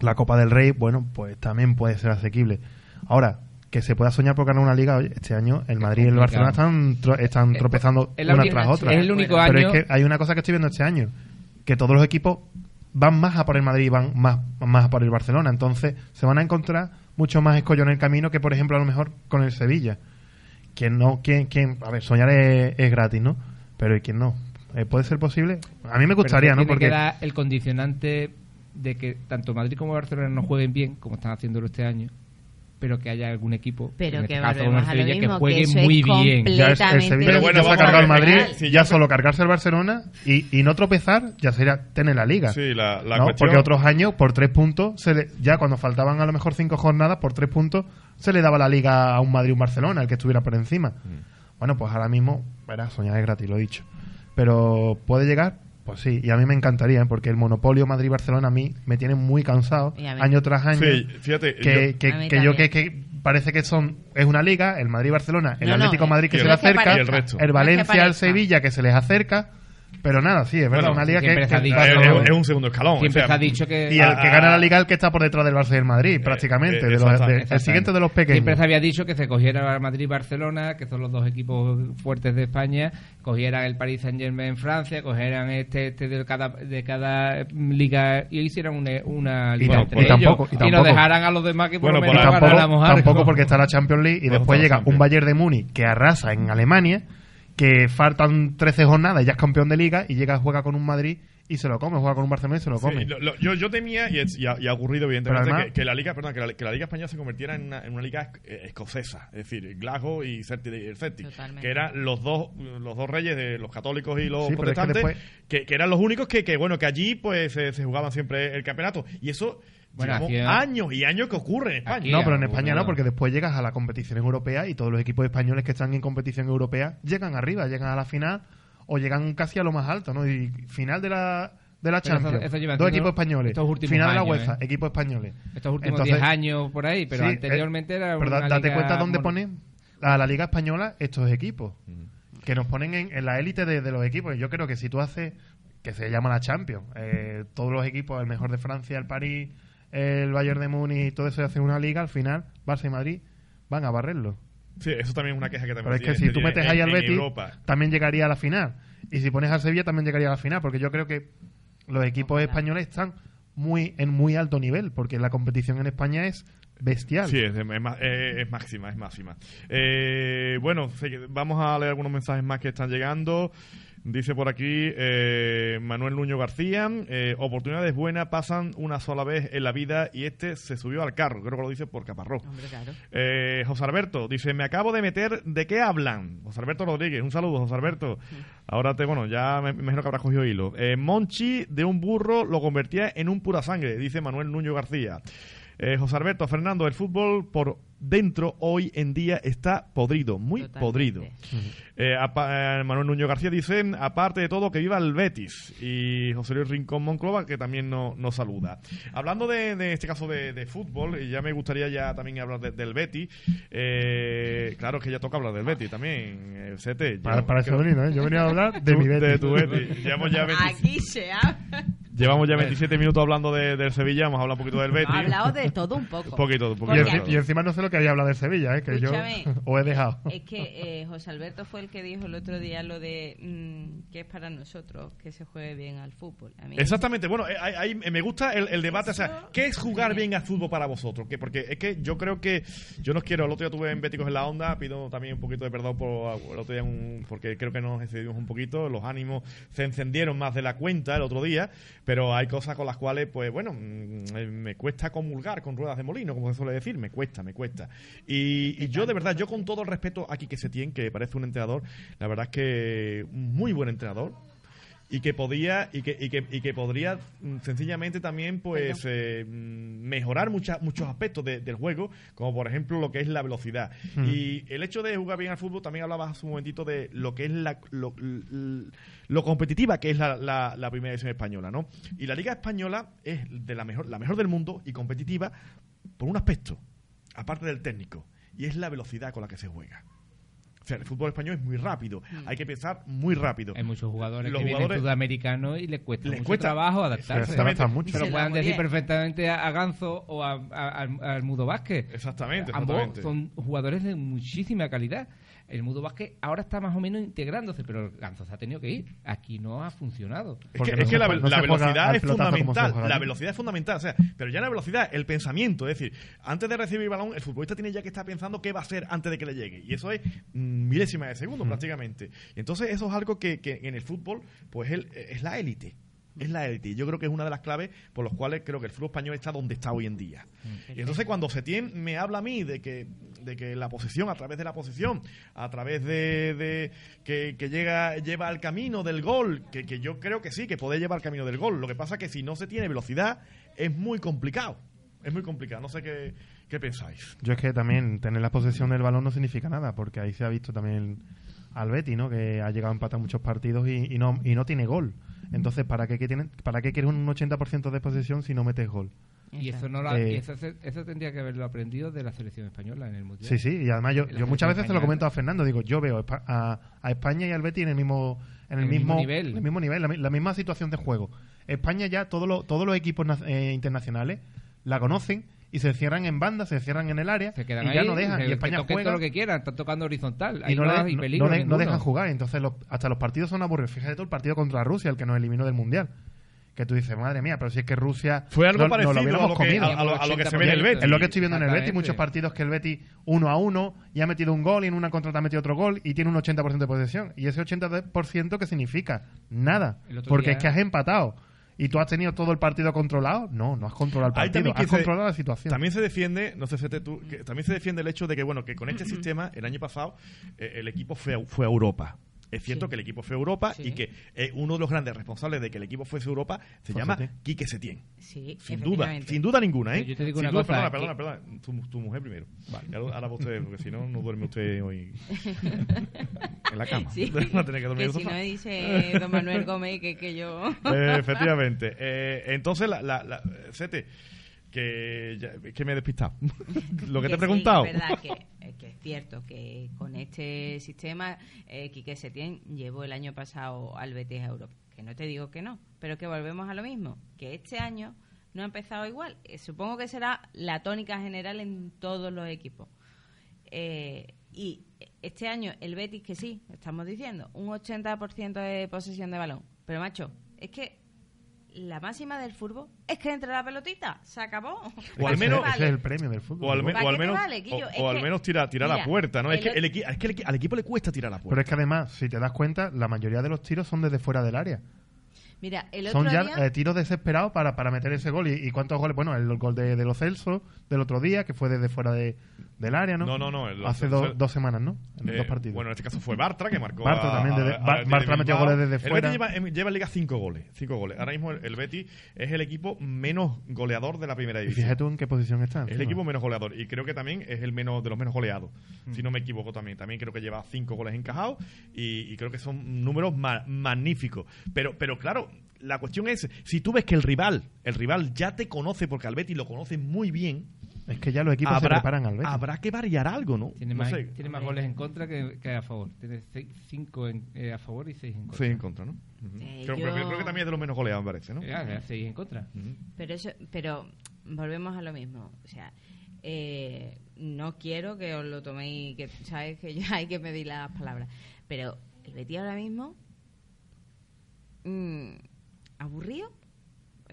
la Copa del Rey, bueno, pues también puede ser asequible. Ahora, que se pueda soñar por ganar una liga, oye, este año el Madrid y el. Barcelona están, tro- están tropezando es una tras otra. es el único Pero año- es que hay una cosa que estoy viendo este año, que todos los equipos van más a por el Madrid y van más, más a por el Barcelona. Entonces se van a encontrar mucho más escollo en el camino que, por ejemplo, a lo mejor con el Sevilla. Quien no, quien, quien, a ver, soñar es, es gratis, ¿no? Pero ¿y quién no? Eh, ¿Puede ser posible? A mí me gustaría, Pero ¿no? Porque que dar el condicionante de que tanto Madrid como Barcelona no jueguen bien, como están haciéndolo este año, pero que haya algún equipo, Pero en que este caso a lo que juegue es muy bien. Ya es- el Completamente Sevilla Pero bueno, vamos a Madrid, sí, ya solo cargarse el Barcelona y, y no tropezar ya sería tener la liga. Sí, la, la ¿no? cuestión... Porque otros años, por tres puntos, se le- ya cuando faltaban a lo mejor cinco jornadas, por tres puntos, se le daba la liga a un Madrid o un Barcelona, el que estuviera por encima. Mm. Bueno, pues ahora mismo, verás, soñar es gratis, lo he dicho. Pero, ¿puede llegar? Pues sí, y a mí me encantaría, ¿eh? porque el monopolio Madrid-Barcelona a mí me tiene muy cansado, año tras año. Sí, fíjate, que, yo- que, que yo que, que parece que son es una liga, el Madrid-Barcelona, el No, Atlético Madrid que se el- le acerca, el resto. No es que Valencia, el. Sevilla que se les acerca, pero nada, sí, es verdad, Bueno, una liga que, ha que- dicho- es, es- es un segundo escalón. Siempre o sea, se ha dicho que... y el que gana la liga es el que está por detrás del Barça y del Madrid, prácticamente, eh, de los- de- el siguiente de los pequeños. Siempre se había dicho que se cogiera Madrid y Barcelona, que son los dos equipos fuertes de España, cogieran el Paris Saint Germain en Francia, cogieran este, este de cada de cada liga y hicieran una, una liga tam- entre y ellos tampoco- y y, nos dejaran a los demás que por Bueno, lo por la- tampoco, ganáramos algo. tampoco porque está la Champions League y Bueno, después llega un. Bayern de Múnich que arrasa en Alemania, que faltan 13 jornadas y ya es campeón de liga y llega juega con un Madrid y se lo come, juega con un Barcelona y se lo Sí, come. lo- lo- yo, yo temía, y, es- y ha, y ha ocurrido evidentemente, además- que, que la liga, perdón, que la, que la liga española se convirtiera en una, en una liga eh, escocesa, es decir, Glasgow y Celtic, el Celtic, que eran los dos los dos reyes de los católicos y los Sí, pero es que protestantes, después- que, que eran los únicos que, que bueno que allí pues se, se jugaban siempre el campeonato y eso Bueno, años y años que ocurre en España. Aquí- No, pero en España no, porque después llegas a la competición europea y todos los equipos españoles que están en competición europea llegan arriba, llegan a la final o llegan casi a lo más alto, ¿no? Y final de la de la Pero eso- Champions, eso dos equipos españoles, estos últimos final de la años, UEFA, ¿eh? equipos españoles. Estos últimos Entonces, 10 años por ahí, pero sí, anteriormente eh, era pero da- una date liga cuenta dónde mor- pone a la Liga Española estos equipos. Que nos ponen en, en la élite de, de los equipos. Yo creo que si tú haces, que se llama la Champions, eh, todos los equipos, el mejor de Francia, el París, el Bayern de Múnich y todo eso, hacen una liga, al final, Barça y Madrid van a barrerlo. Sí, eso también es una queja que también Pero es que tiene- si tú metes en- ahí al Betis, Europa. también llegaría a la final. Y si pones al Sevilla, también llegaría a la final. Porque yo creo que los equipos españoles están muy en muy alto nivel. Porque la competición en España es bestial. Sí, es, es eh, es máxima, es máxima. Eh, bueno, vamos a leer algunos mensajes más que están llegando. Dice por aquí eh, Manuel Nuño García, eh, oportunidades buenas pasan una sola vez en la vida y este se subió al carro, creo que lo dice por Caparrós. Hombre, claro. Eh, José Alberto dice, me acabo de meter, ¿de qué hablan? José Alberto Rodríguez, un saludo, José Alberto. Ahora te, bueno, ya me me imagino que habrás cogido hilo. Eh, Monchi de un burro lo convertía en un pura sangre, dice Manuel Nuño García. Eh, José Alberto, Fernando, el fútbol por dentro hoy en día está podrido, muy Totalmente. podrido. Eh, eh, Manuel Nuño García dice, aparte de todo, que viva el Betis. Y José Luis Rincón Monclova, que también no- nos saluda. Hablando de, de este caso de, de fútbol, y ya me gustaría ya también hablar de- del Betis. eh, claro que ya toca hablar del Betis también, el CT. Para, Yo- para venido, ¿eh? Yo venía a hablar de Tú- mi Betis. de tu Betis. Llevamos ya 20 Aquí se habla. llevamos ya 27 minutos hablando de- del Sevilla, vamos a hablar un poquito del Betis. Ha hablado de todo un poco. Un poquito, un Y, poquito. enci- y encima no sé lo que había hablado del Sevilla, ¿eh? Que yo os he dejado. Es que eh, José Alberto fue el que dijo el otro día lo de mm, que es para nosotros que se juegue bien al fútbol. A mí- Exactamente, bueno, eh, ahí- ahí me gusta el, el debate, o sea, ¿qué es jugar bien al fútbol para vosotros? Que porque es que yo creo que yo no quiero, el otro día tuve en Béticos en la onda, pido también un poquito de perdón por el otro día, un- porque creo que nos excedimos un poquito, los ánimos se encendieron más de la cuenta el otro día, pero hay cosas con las cuales, pues bueno, mm, eh, me cuesta comulgar con ruedas de molino, como se suele decir, me cuesta, me cuesta. Y, y yo de verdad, yo con todo el respeto aquí que se tiene, que parece un entrenador, la verdad es que muy buen entrenador, y que podía y que, y que, y que podría mm, sencillamente también pues eh, mm, mejorar muchas muchos aspectos de- del juego como por ejemplo lo que es la velocidad. Y el hecho de jugar bien al fútbol también hablabas hace un momentito de lo que es la lo, competitiva que es la, la, la primera división española no y la liga española es de la mejor la mejor del mundo y competitiva por un aspecto aparte del técnico y es la velocidad con la que se juega o sea, el fútbol español es muy rápido. Hay que pensar muy rápido. Hay muchos jugadores Los que vienen jugadores- sudamericanos y les cuesta Les mucho cuesta. trabajo adaptarse. Se adaptan mucho. Pero puedan decir perfectamente a, Ganzo o a, a- al- al Mudo Vázquez. Exactamente, Ambos exactamente. son jugadores de muchísima calidad. El Mudo Vázquez ahora está más o menos integrándose, pero Ganzo se ha tenido que ir. Aquí no ha funcionado. Es que, no es se que la, no velocidad es fundamental. La velocidad es fundamental. O sea, pero ya la velocidad, el pensamiento. Es decir, antes de recibir el balón, el futbolista tiene ya que estar pensando qué va a hacer antes de que le llegue. Y eso es mm, milésima de segundo prácticamente. Y entonces eso es algo que, que en el fútbol, pues el- es la élite. Es la élite. Yo creo que es una de las claves por las cuales creo que el fútbol español está donde está hoy en día. Y entonces cuando Setién me habla a mí de que, de que la posesión, a través de la posesión, a través de, de que, que llega, lleva al camino del gol, que, que yo creo que sí, que puede llevar al camino del gol. Lo que pasa es que si no se tiene velocidad, es muy complicado. Es muy complicado. No sé qué, qué pensáis. Yo es que también tener la posesión del balón no significa nada, porque ahí se ha visto también al Betty, ¿no? Que ha llegado a empatar muchos partidos y, y no y no tiene gol. Entonces, ¿para qué, qué tienen- ¿para qué quieres un 80% de posesión si no metes gol? Y eso no lo, Eh, y eso, eso tendría que haberlo aprendido de la selección española en el mundial. Sí, sí, y además yo, La yo muchas veces se lo comento a Fernando, digo, yo veo a, a España y al Betis en el mismo en el, mismo mismo, nivel. en el mismo nivel, la, mi- la misma situación de juego. España ya todos los todos los equipos eh, internacionales la conocen y se cierran en banda, se cierran en el área Se quedan y ahí, ya no dejan que- y que España toquen juega todo lo que quieran, están tocando horizontal. y Ahí no, no, le- peligro no de- no ninguno. dejan jugar. Entonces, los- hasta los partidos son aburridos. Fíjate tú el partido contra Rusia, el que nos eliminó del Mundial. Que tú dices, madre mía, pero si es que Rusia. Fue algo parecido lo a lo, que, comido. a, a lo, a lo que se ve en el Betis. Es lo que estoy viendo en el Betis, muchos partidos que el Betis uno a uno y ha metido un gol y en una contrata ha metido otro gol y tiene un 80% de posesión. ¿Y ese 80% qué significa? Nada. Porque día- es que has empatado. ¿Y tú has tenido todo el partido controlado? No, no has controlado el partido, también has se- controlado la situación. También se defiende, no sé si te- tú, que también se defiende el hecho de que bueno, que con este sistema el año pasado eh, el equipo fue a, fue a Europa. Es cierto Sí. que el equipo fue a Europa Sí. y que eh, uno de los grandes responsables de que el equipo fuese a Europa se llama Setién. Quique Setién. Sí, Sin duda, sin duda ninguna, ¿eh? Yo te digo Sin una duda- cosa, Perdona, que- perdona, perdona. Tu, tu mujer primero. Ya lo- ahora va usted, porque si no, no duerme usted hoy en la cama. Sí. Va a tener que dormir que en el si sofá. no dice don Manuel Gómez que, que yo... Eh, efectivamente. Eh, entonces, la, la, la- Sete, que, ya- que me he despistado. Lo que te he sí, preguntado. es verdad que, eh, que es cierto que con este sistema eh, Quique Setién llevó el año pasado al Betis a Europa. Que no te digo que no, pero que volvemos a lo mismo. Que este año no ha empezado igual. Eh, supongo que será la tónica general en todos los equipos. Eh, y este año el Betis, que sí, estamos diciendo, un 80% de posesión de balón. Pero macho, es que la máxima del fútbol es que entre la pelotita, se acabó. O al Ese- menos- ese es el premio del fútbol. O al, me- ¿Para o al qué te menos, vale, o- Es o al que- menos tirar, tirar a mira, puerta, ¿no? Es que, el es que el al equipo le cuesta tirar a Pero puerta. es que además, si te das cuenta, la mayoría de los tiros son desde fuera del área. Mira, el otro Son ya día... eh, tiros desesperados para, para meter ese gol. ¿Y, y cuántos goles? Bueno, el, gol de, de los Celso del otro día, que fue desde fuera de, del área, ¿no? No, no, no, el- Hace do- Celso- dos semanas, ¿no? En Eh, dos partidos. Bueno, en este caso fue Bartra, que marcó. Bartra a- también, desde- a- Bartra metió goles desde El fuera. Betis lleva, em, lleva en Liga cinco goles. Cinco goles. Ahora mismo el, el Betis es el equipo menos goleador de la primera y división. fíjate tú en qué posición está. Es el equipo menos goleador y creo que también es el menos de los menos goleados, si no me equivoco también. También creo que lleva cinco goles encajados y, y creo que son números ma- magníficos. Pero, pero claro, la cuestión es, si tú ves que el rival, el rival ya te conoce porque al Betis lo conoce muy bien, Es que ya los equipos se habrá, preparan al Betis. habrá que variar algo, ¿no? Tiene No más, sé. tiene más goles en contra que, que a favor. Tiene 5 a favor y 6 en contra. Seis en contra, ¿no? Eh, creo, yo- creo- creo que también es de los menos goleados, me parece, ¿no? Ya, 6 en contra. Pero eso, pero volvemos a lo mismo. O sea, eh, no quiero que os lo toméis, que sabes que ya hay que medir las palabras. Pero el Betis ahora mismo, mm, aburrido.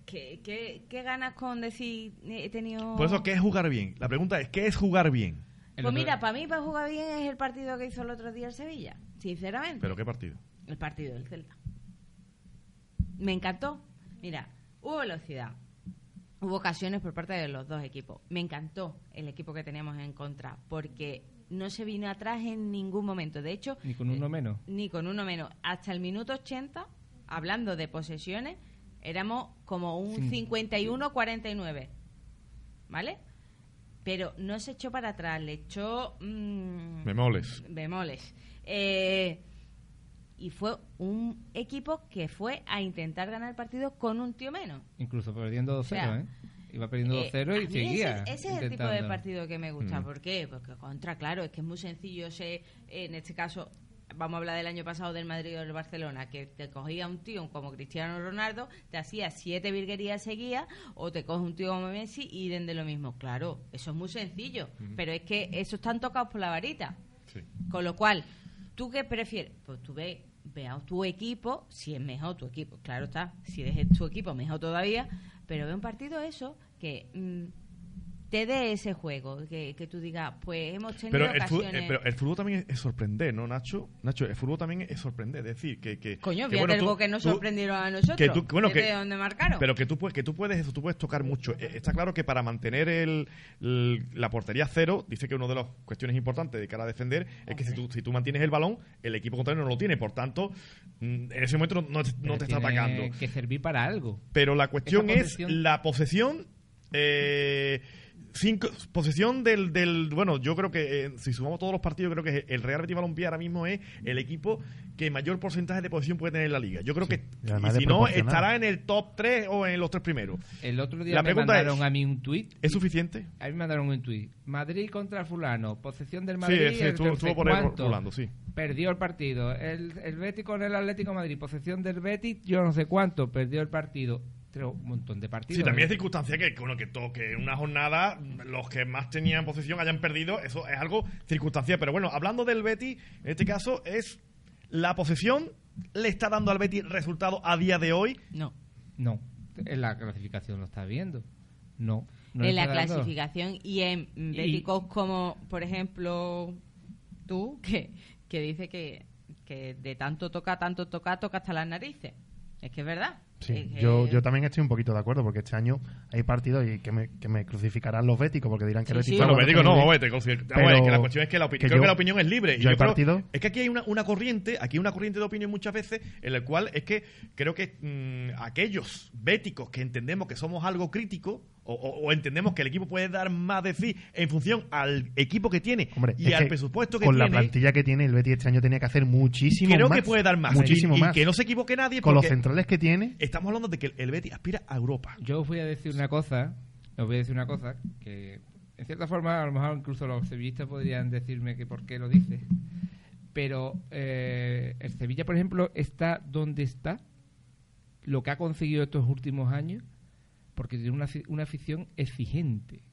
¿Qué, qué, qué ganas con decir he tenido? Por eso, ¿qué es jugar bien? La pregunta es, ¿qué es jugar bien? El Pues otro- mira, para mí para jugar bien es el partido que hizo el otro día el Sevilla, sinceramente. ¿Pero qué partido? El partido del Celta. Me encantó. Mira, hubo velocidad. Hubo ocasiones por parte de los dos equipos. Me encantó el equipo que teníamos en contra porque no se vino atrás en ningún momento. De hecho, Ni con uno menos. ni con uno menos. Hasta el minuto 80, hablando de posesiones, éramos como un Sí. 51-49. ¿Vale? Pero no se echó para atrás, le echó... mm, Me moles. bemoles. Eh, y fue un equipo que fue a intentar ganar el partido con un tío menos. Incluso perdiendo 2-0, O sea, ¿eh? Iba perdiendo Eh, 2-0 a y seguía. Ese, ese es el tipo de partido que me gusta. Mm. ¿Por qué? Porque contra, claro, es que es muy sencillo. Sé, en este caso, vamos a hablar del año pasado del Madrid o del Barcelona, que te cogía un tío como Cristiano Ronaldo, te hacía siete virguerías seguidas, o te coge un tío como Messi y den de lo mismo. Claro, eso es muy sencillo. Pero es que esos están tocados por la varita. Sí. Con lo cual, ¿tú qué prefieres? Pues tú ve, ve a tu equipo, si es mejor tu equipo, claro está, si es tu equipo, mejor todavía, pero ve un partido eso que mm, te dé ese juego, que, que tú digas, pues hemos tenido Pero el, fútbol, ocasiones... eh, pero el fútbol también es, sorprender, ¿no, Nacho? Nacho, el fútbol también es sorprender. Es decir, que. que Coño, que, bueno, tú- que nos tú- sorprendieron a nosotros. que tú- bueno, que- dónde marcaron. Pero que tú puedes, que tú puedes eso, tú puedes tocar mucho. Eh, Está claro que para mantener el, el- la portería cero, dice que una de las cuestiones importantes de cara a defender es que si tú, si tú mantienes el balón, el equipo contrario no lo tiene. Por tanto, mm, en ese momento no, no te, no te está atacando. que servir para algo. Pero la cuestión es la posesión. Eh, cinco, posesión del, del. Bueno, yo creo que eh, si sumamos todos los partidos, creo que el Real Betis Balompié ahora mismo es el equipo que mayor porcentaje de posesión puede tener en la liga. Yo creo que. y si no, estará en el top 3 o en los tres primeros. El otro día La me mandaron es- a mí un tuit. ¿Es suficiente? A mí me mandaron un tuit. Madrid contra fulano. Posesión del Sí, Madrid. sí, el estuvo, por ahí rolando, sí. Perdió el partido. El, el Betis con el Atlético de Madrid. Posesión del Betis. Yo no sé cuánto. Perdió el partido. Pero un montón de partidos. Sí, también es circunstancia que, bueno, que, to- que en una jornada los que más tenían posesión hayan perdido, eso es algo circunstancial. Pero bueno, hablando del Betis, en este caso es la posesión le está dando al Betis resultado a día de hoy. No. No. En la clasificación lo está viendo. No. en la dando. clasificación y en Y- béticos como, por ejemplo, tú, que, que dice que, que de tanto toca, tanto toca, toca hasta las narices. Es que es verdad. Sí, que- yo, yo también estoy un poquito de acuerdo porque este año hay partidos y que me, que me crucificarán los béticos porque dirán que Sí, sí. Bueno, digo, que no, te vamos, es que la cuestión es que la, opi- que creo yo- que la opinión es libre. Y yo hay creo- partidos- es que aquí hay una, una corriente, aquí hay una corriente de opinión muchas veces en la cual es que creo que mm, aquellos béticos que entendemos que somos algo crítico o, o- o entendemos que el equipo puede dar más de sí en función al equipo que tiene Hombre, y al que presupuesto que con la tiene. plantilla que tiene el Betis este año tenía que hacer muchísimo creo más. que puede dar más. Muchísimo y, y más. que no se equivoque nadie con los centrales que tiene. estamos hablando de que el, el Betis aspira a Europa. Yo os voy a decir una cosa, os voy a decir una cosa que en cierta forma a lo mejor incluso los sevillistas podrían decirme que por qué lo dice. Pero eh, el Sevilla, por ejemplo, está donde está, lo que ha conseguido estos últimos años, porque tiene una, una afición exigente.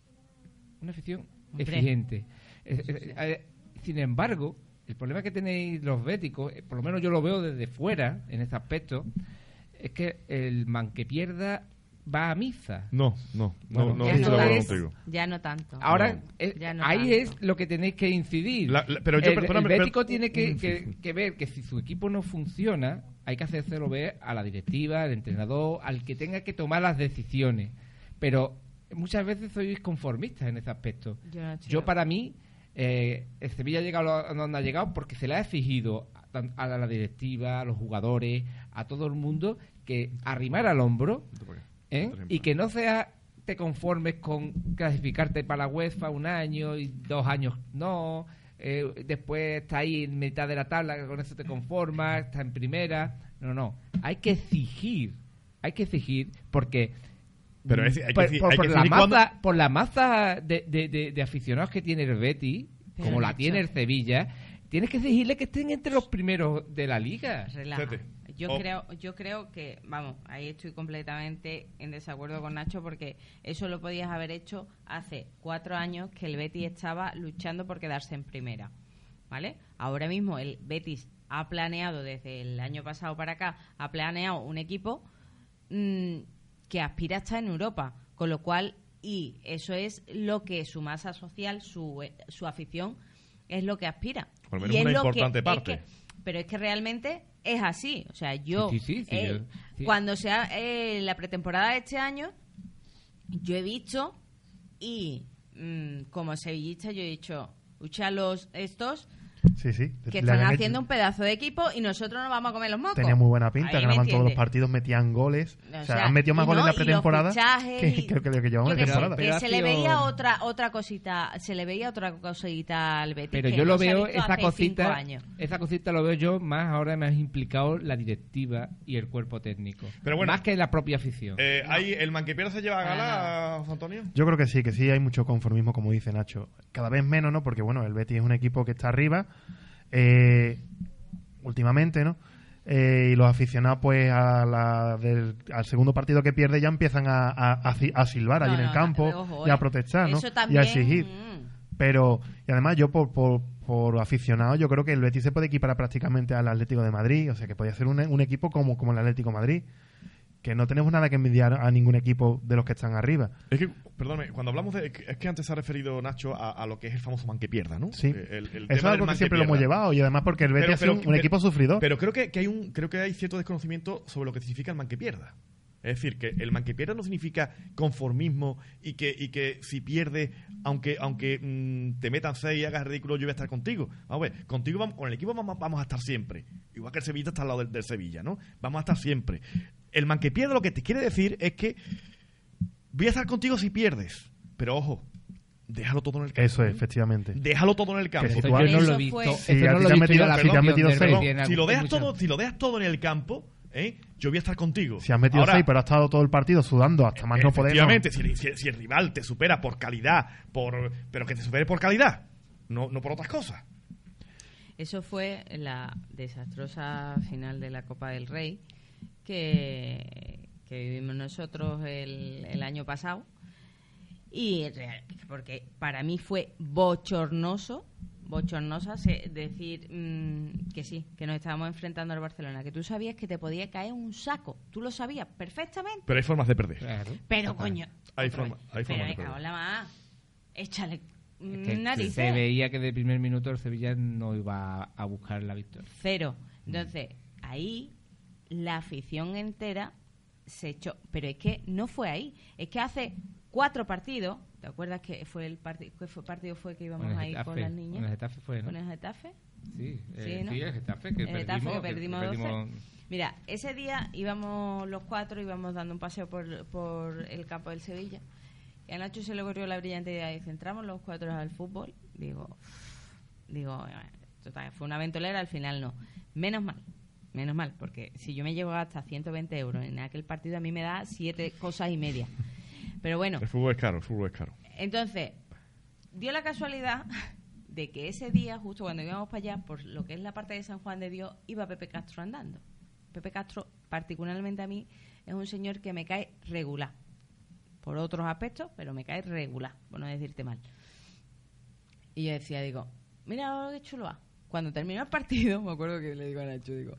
Una afición Hombre. exigente. Eh, eh, eh, sin embargo, el problema que tenéis los béticos, por lo menos yo lo veo desde fuera en este aspecto, es que el man que pierda va a misa. No, no, no, no ya, no contigo. ya no tanto. Ahora, No. eh, Ya no ahí tanto. es lo que tenéis que incidir. La- la- pero yo- el, el bético tiene que, que- que ver que si su equipo no funciona, hay que hacérselo ver a la directiva, al entrenador, al que tenga que tomar las decisiones. Pero muchas veces sois conformistas en ese aspecto. Yo no para mí, eh, el Sevilla ha llegado a donde ha llegado porque se le ha exigido a, la directiva, a los jugadores, a todo el mundo, que arrimar al hombro ¿eh? y que no sea te conformes con clasificarte para la UEFA un año y dos años no eh, después está ahí en mitad de la tabla que con eso te conformas está en primera. No no hay que exigir hay que exigir porque Pero es- hay que por, exigir- por- hay por que la cuando- masa por la masa de, de- de- de aficionados que tiene el Betis Pero, como la tiene el Sevilla tienes que exigirle que estén entre los primeros de la liga. Relaja. Yo Oh. creo, yo creo que, vamos, ahí estoy completamente en desacuerdo con Nacho porque eso lo podías haber hecho hace cuatro años que el Betis estaba luchando por quedarse en primera, ¿vale? Ahora mismo el Betis ha planeado desde el año pasado para acá, ha planeado un equipo mm, que aspira a estar en Europa, con lo cual y eso es lo que su masa social, su, eh, su afición es lo que aspira. Por lo menos Y una lo que- importante es parte. que- pero es que realmente es así. O sea, yo, Sí, sí, sí, eh, yo- sí. cuando sea eh, la pretemporada de este año, yo he visto y mm, como sevillista yo he dicho, escucha los estos Sí, sí. que están haciendo hecho- un pedazo de equipo y nosotros nos vamos a comer los mocos. Tenía muy buena pinta, ganaban todos los partidos, metían goles. O O sea, sea, han metido más goles en la pretemporada que, y- que, que llevamos temporada. que se le veía otra otra cosita, se le veía otra cosita al Betis. Pero yo no lo veo, esa cosita, esa cosita lo veo yo más ahora me ha implicado la directiva y el cuerpo técnico. Pero bueno, más que la propia afición. Eh, hay, ¿El manquepiero se lleva a gala, José Antonio? Yo creo que sí, que sí hay mucho conformismo, como dice Nacho. Cada vez menos, ¿no? Porque, bueno, el Betis es un equipo que está arriba, eh, últimamente, ¿no? Eh, y los aficionados, pues, a la del- al segundo partido que pierde ya empiezan a, a, silbar allí No, en el no, campo ojo, y eh. a protestar, ¿no? Y a exigir. mm. Pero, y además yo por, por, por aficionado, yo creo que el Betis se puede equiparar prácticamente al Atlético de Madrid, o sea que podría ser un, un equipo como, como el Atlético de Madrid. Que no tenemos nada que envidiar a ningún equipo de los que están arriba. Es que, perdóname, cuando hablamos de. Es que antes se ha referido Nacho a, a lo que es el famoso man que pierda, ¿no? Sí. El- el Eso es algo que siempre lo hemos llevado y además porque el Betis sido pero- un equipo sufridor. Pero creo que, que hay un creo que hay cierto desconocimiento sobre lo que significa el man que pierda. Es decir, que el man que pierda no significa conformismo y que, y que si pierde, aunque aunque mm, te metan seis y hagas ridículo, yo voy a estar contigo. Vamos a ver, contigo vamos, con el equipo vamos, vamos a estar siempre. Igual que el Sevilla está al lado del, del Sevilla, ¿no? Vamos a estar siempre. El man que pierde lo que te quiere decir es que voy a estar contigo si pierdes. Pero ojo, déjalo todo en el campo. Eso es, efectivamente. Déjalo todo en el campo. Si has- no lo he visto. si afición metido si lo dejas todo, si lo dejas todo en el campo, ¿eh? yo voy a estar contigo. Si has metido Ahora, seis, pero has estado todo el partido sudando hasta más no poder. Efectivamente, si, si- si el rival te supera por calidad, por pero que te supere por calidad, no, no por otras cosas. Eso fue la desastrosa final de la Copa del Rey que, que vivimos nosotros el, el año pasado. Y porque para mí fue bochornoso, bochornosa se- decir mm, que sí, que nos estábamos enfrentando al Barcelona, que tú sabías que te podía caer un saco, tú lo sabías perfectamente. Pero hay formas de perder. Claro. Pero coño, Hay forma- vez. hay forma pero de perder. en la más. Échale mm, Es que narices. se veía que de primer minuto el Sevilla no iba a buscar la victoria. Cero. Entonces, ahí la afición entera se echó. Pero es que no fue ahí. Es que hace cuatro partidos. ¿Te acuerdas que fue el partido qué fue partido fue que íbamos ahí con las niñas? con el Getafe fue, ¿no? ¿Con el Getafe? Sí, eh, Sí, ¿no? sí, el Getafe que El perdimos. que perdimos 12. perdimos- Mira, ese día íbamos los cuatro, íbamos dando un paseo por, por el campo del Sevilla. Y a Nacho se le ocurrió la brillante idea de centramos los cuatro al fútbol. Digo, digo, eh, total, fue una ventolera, al final no. Menos mal, menos mal, porque si yo me llevo hasta 120 euros en aquel partido, a mí me da siete cosas y media. Pero bueno, El fútbol es caro, el fútbol es caro. entonces, dio la casualidad de que ese día, justo cuando íbamos para allá, por lo que es la parte de San Juan de Dios, iba Pepe Castro andando. Pepe Castro, particularmente a mí, es un señor que me cae regular. Por otros aspectos, pero me cae regular, por no decirte mal. Y yo decía, digo, mira qué chulo va. Cuando terminó el partido, me acuerdo que le digo a Nacho, digo,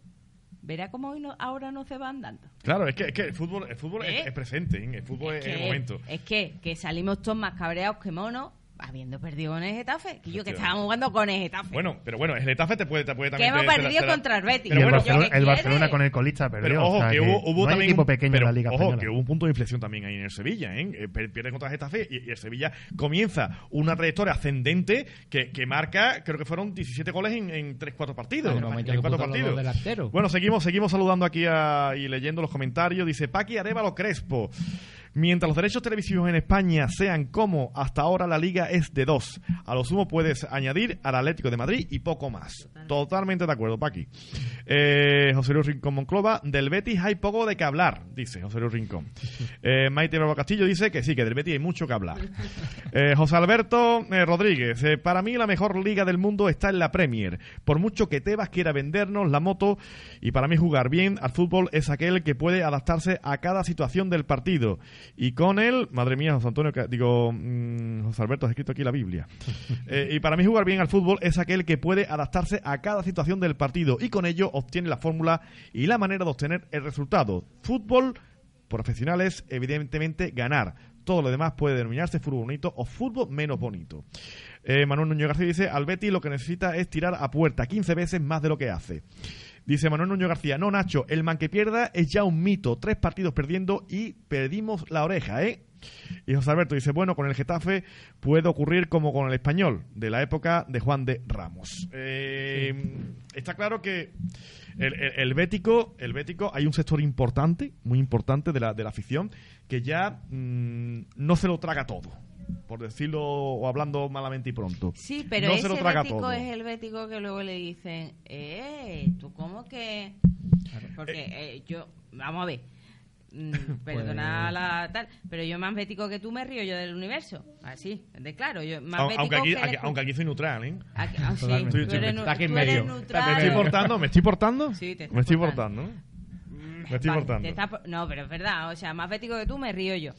verá cómo hoy no- ahora no se va andando. Claro, es que, es que el fútbol, el fútbol es, ¿Eh? es presente, ¿eh? el fútbol es, es, el momento. es que, que salimos todos más cabreados que monos habiendo perdido con el Getafe. Que yo que estábamos jugando con el Getafe. Bueno, pero bueno, el Getafe te puede, te puede que también... hemos te- te la- perdido te la- contra el Betis. Pero el bueno, Barcelona, con el colista perdió. Pero ojo, o sea, que, hubo, hubo no también. equipo pequeño pero, en la Liga ojo, Española. que hubo un punto de inflexión también ahí en el Sevilla, ¿eh? Eh, Pierde contra el Getafe y, y el Sevilla comienza una trayectoria ascendente que, que marca, creo que fueron 17 goles en, en 3-4 partidos. En el momento en que cuatro puso los partidos. dos delanteros. Bueno, seguimos, seguimos saludando aquí a- y leyendo los comentarios. Dice Paqui Arevalo Crespo. Mientras los derechos televisivos en España sean como hasta ahora la liga es de dos. A lo sumo puedes añadir al Atlético de Madrid y poco más. Totalmente de acuerdo, Paqui. Eh, José Luis Rincón Monclova, del Betis hay poco de que hablar, dice José Luis Rincón. Eh, Maite Bravo Castillo dice que sí, que del Betis hay mucho que hablar. Eh, José Alberto eh, Rodríguez, eh, para mí la mejor liga del mundo está en la Premier. Por mucho que Tebas quiera vendernos la moto, y para mí jugar bien al fútbol es aquel que puede adaptarse a cada situación del partido. Y con él, madre mía, José Antonio, digo, mm, José Alberto, has escrito aquí la Biblia. Eh, y para mí jugar bien al fútbol es aquel que puede adaptarse a cada situación del partido y con ello obtiene la fórmula y la manera de obtener el resultado. Fútbol profesionales, evidentemente, ganar. Todo lo demás puede denominarse fútbol bonito o fútbol menos bonito. Eh, Manuel Nuño García dice, al Betis lo que necesita es tirar a puerta 15 veces más de lo que hace. Dice Manuel Nuño García, no Nacho, el man que pierda es ya un mito, tres partidos perdiendo y perdimos la oreja, ¿eh? Y José Alberto dice, bueno, con el Getafe puede ocurrir como con el español, de la época de Juan de Ramos. Eh, Está claro que el, el- bético, el bético, hay un sector importante, muy importante de la, de la afición, que ya mm, no se lo traga todo, por decirlo o hablando malamente y pronto. Sí, pero no ese se lo traga bético todo. es el bético que luego le dicen, eh, ¿tú cómo que...? Porque eh, yo, vamos a ver, mm, perdona Pues- la tal, pero yo más bético que tú me río yo del universo. Así, de claro, yo más bético Aunque aquí, que aunque aquí soy neutral, ¿eh? Aquí- ah, sí, tú eres, nu- Está aquí en tú eres medio. neutral. ¿Me estoy portando? ¿Me estoy portando? Sí, te Me estoy portando. portando. Me estoy Vale, portando. No, pero es verdad, o sea, más bético que tú me río yo.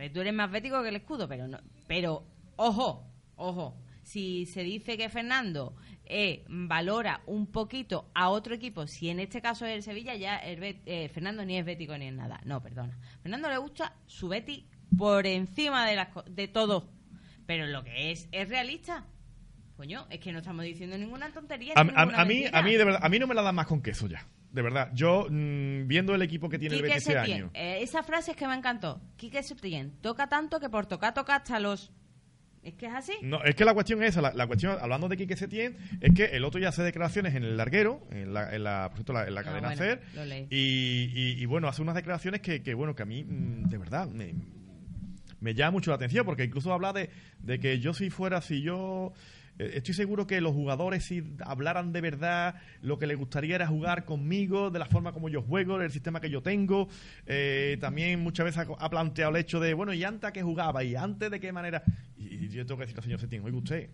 Eh, Tú eres más bético que el escudo, pero no, pero ojo, ojo, si se dice que Fernando eh, valora un poquito a otro equipo, si en este caso es el Sevilla, ya el Bet- eh, Fernando ni es bético ni es nada. No, perdona. Fernando le gusta su Betty por encima de, las co- de todo. Pero lo que es, es realista. Coño, es que no estamos diciendo ninguna tontería. A, a- a mí, a mí, de verdad, a mí no me la dan más con queso ya. De verdad. Yo, mm, viendo el equipo que tiene el Quique Betis este Setién, año. eh, esa frase es que me encantó. Quique Setién toca tanto que por tocar toca hasta los... Es que es así. No, es que la cuestión es esa, la, la cuestión, hablando de Quique Setién, es que el otro ya hace declaraciones en el larguero, en la, en la, por cierto, la- en la Ah, cadena bueno, lo leí. y, y- y, bueno, hace unas declaraciones que, que, bueno, que a mí, mm, de verdad, me, me llama mucho la atención, porque incluso habla de, de que yo si fuera, si yo... eh, Estoy seguro que los jugadores, si hablaran de verdad, lo que les gustaría era jugar conmigo, de la forma como yo juego, del sistema que yo tengo. Eh, también muchas veces ha, planteado el hecho de, bueno, ¿y antes a qué jugaba? ¿Y antes de qué manera? Y, y yo tengo que decirle al señor Setín, oiga usted,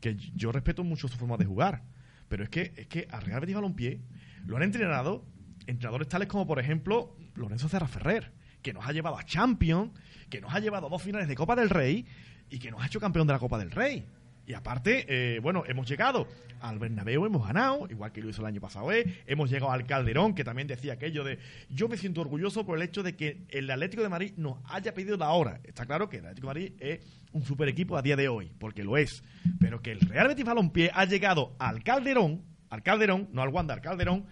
que yo respeto mucho su forma de jugar, pero es que, es que a Real Betis Balompié lo han entrenado entrenadores tales como, por ejemplo, Lorenzo Serra Ferrer, que nos ha llevado a Champions, que nos ha llevado a dos finales de Copa del Rey y que nos ha hecho campeón de la Copa del Rey. Y aparte, eh, bueno, hemos llegado al Bernabéu, hemos ganado, igual que lo hizo el año pasado, ¿eh? hemos llegado al Calderón, que también decía aquello de, yo me siento orgulloso por el hecho de que el Atlético de Madrid nos haya pedido la hora. Está claro que el Atlético de Madrid es un super equipo a día de hoy, porque lo es, pero que el Real Betis Balompié ha llegado al Calderón, al Calderón, no al Wanda, al Calderón,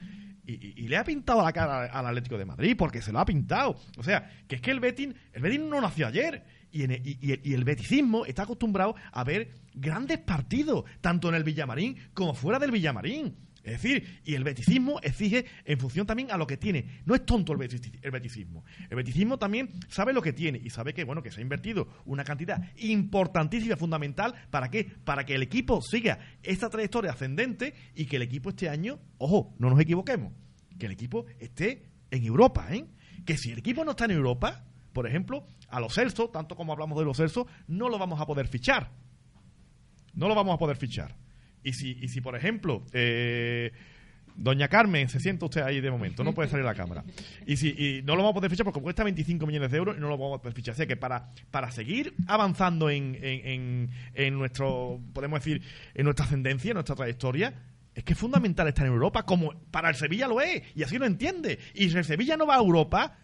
y, y- le ha pintado la cara al Atlético de Madrid porque se lo ha pintado. O sea, que es que el Betis, el Betis no nació ayer. Y, en el, y- y el- beticismo está acostumbrado a ver grandes partidos, tanto en el Villamarín como fuera del Villamarín. Es decir, y el beticismo exige en función también a lo que tiene. No es tonto el beticismo. El beticismo también sabe lo que tiene y sabe que, bueno, que se ha invertido una cantidad importantísima, fundamental, ¿para qué? Para que el equipo siga esta trayectoria ascendente y que el equipo este año, ojo, no nos equivoquemos, que el equipo esté en Europa, ¿eh? Que si el equipo no está en Europa, por ejemplo, a los Celso, tanto como hablamos de los Celso, no lo vamos a poder fichar. No lo vamos a poder fichar. Y si, y si por ejemplo, eh, Doña Carmen, se sienta usted ahí de momento, no puede salir a la cámara. Y si y no lo vamos a poder fichar porque cuesta 25 millones de euros y no lo vamos a poder fichar. Así que para, para seguir avanzando en, en, en, en nuestro, podemos decir, en nuestra ascendencia, en nuestra trayectoria, es que es fundamental estar en Europa, como para el Sevilla lo es, y así lo entiende. Y si el Sevilla no va a Europa,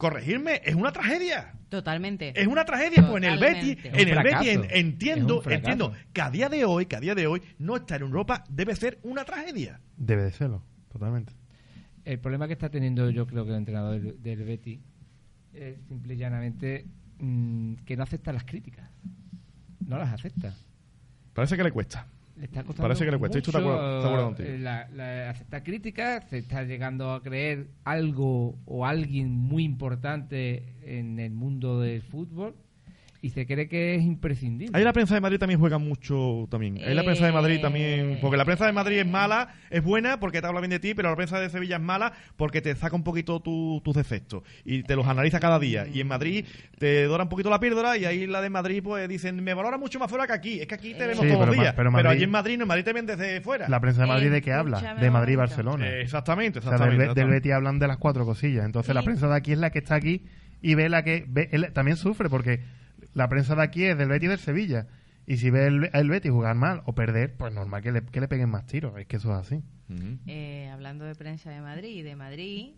corregirme, es una tragedia. Totalmente. Es una tragedia, pues en el. Betis, un en el Betis en- entiendo, entiendo que a día de hoy, que a día de hoy no estar en Europa debe ser una tragedia. Debe de serlo, totalmente. El problema que está teniendo yo creo que el entrenador del, del Betis es simple y llanamente mm, que no acepta las críticas. No las acepta. Parece que le cuesta. Le está costando Parece que le cuesta. Mucho, contigo. eh, la- la- aceptar críticas, se está llegando a creer algo o alguien muy importante en el mundo del fútbol y se cree que es imprescindible. Ahí la prensa de Madrid también juega mucho también. Ahí la prensa de Madrid Eh. también, porque la prensa de Madrid es mala, es buena porque te habla bien de ti, pero la prensa de Sevilla es mala porque te saca un poquito tu- tus defectos y te los analiza cada día. Y en Madrid te dora un poquito la píldora y ahí la de Madrid pues dicen, me valora mucho más fuera que aquí. Es que aquí te vemos Sí, todos los días. pero allí en Madrid no, en Madrid te ven desde fuera. La prensa de Madrid de qué habla? De Madrid y. Barcelona. Eh, exactamente, O sea, del, exactamente. Del Betis hablan de las cuatro cosillas. Entonces la prensa de aquí es la que está aquí y ve la que... Ve, él también sufre porque la prensa de aquí es del Betis y del Sevilla. Y si ve el, el Betis jugar mal o perder, pues normal que le, que le peguen más tiros. Es que eso es así. Eh, hablando de prensa de Madrid y de Madrid,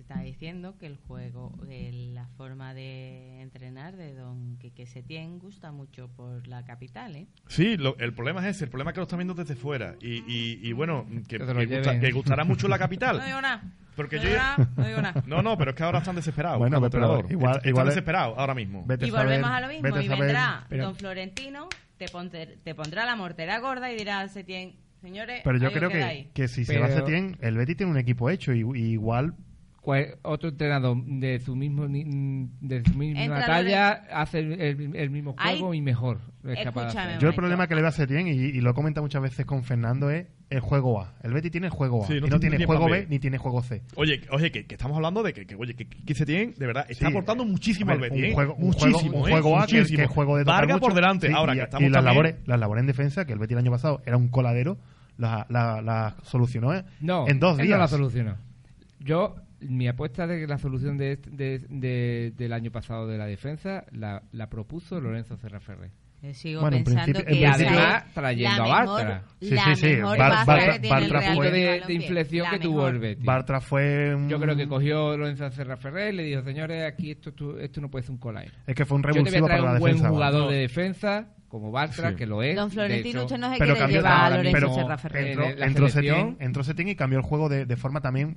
se está diciendo que el juego, eh, la forma de entrenar de Don Quique Setién gusta mucho por la capital, ¿eh? Sí, lo- el problema es ese, el problema es que lo están viendo desde fuera. Y, y, y bueno, que, Que gusta- gustará mucho la No capital. digo nada. Porque no yo- digo nada, no digo nada. No, no, pero es que ahora están desesperados. Bueno, pero igual- Están igual es- desesperados ahora mismo. Vete Y a saber- volvemos a lo mismo. vete Y saber- vendrá pero- Don Florentino, te, ponte- te pondrá la mortera gorda y dirá al Setién, señores, Pero yo creo que, quedáis". que si se va a Setién, el Betis tiene un equipo hecho y, y igual Cual- otro entrenador de su mismo ni- de su misma Entra talla hace el, el- el mismo juego y mejor es capaz de. Yo el problema que le veo a Setién, y, y lo he comentado muchas veces con Fernando, es el juego A. El Betis tiene el juego A. Sí, y no tiene juego B. B ni tiene juego C. Oye, oye que, que estamos hablando de que, que, oye, que, que se tiene, de verdad, está Sí, aportando muchísimo al Betis. un ¿eh? juego, un muchísimo, juego, un ¿eh? juego A que, Muchísimo. que juego de tocar Vargas mucho. por delante. Sí, ahora y, que y estamos las también- labores, las labores en defensa, que el Betis el año pasado era un coladero, las la, la solucionó ¿eh? No, en dos días. no la solucionó. Yo, mi apuesta de que la solución de, este- de- de- del año pasado de la defensa la, la propuso Lorenzo Serra Ferrer. Yo sigo Bueno, en pensando principio- que además trayendo la a Bartra. Sí, sí, sí. Bar- Bartra- fue- de, de inflexión La que tuvo el Betis. Bartra fue. un- Yo creo que cogió Lorenzo Serra Ferrer y le dijo, señores, aquí esto, tú- esto no puede ser un colai. Es que fue un revulsivo para la un buen defensa. jugador de defensa, como Bartra, Sí. que lo es. Don Florentino hecho, usted no se pero quiere llevar a Lorenzo Ferrer. entró, entró entró Setién y cambió el juego de, de forma también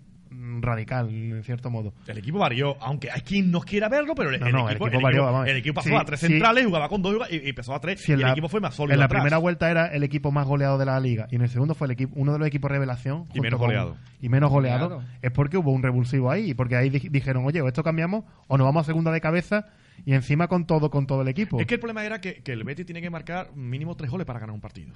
radical, en cierto modo. El equipo varió, aunque hay quien no quiera verlo, pero el, No, el no, el equipo, equipo varió, el equipo pasó Sí, a tres sí. centrales, jugaba con dos y, y empezó a tres. Y el la- equipo fue más sólido. En la atrás. primera vuelta era el equipo más goleado de la liga y en el segundo fue el equipo uno de los equipos revelación Y menos con- goleado. y menos goleado es porque hubo un revulsivo ahí y porque ahí di- dijeron oye o esto cambiamos o nos vamos a segunda de cabeza y encima con todo con todo el equipo Es que el problema era que, que el Betis tiene que marcar mínimo tres goles para ganar un partido.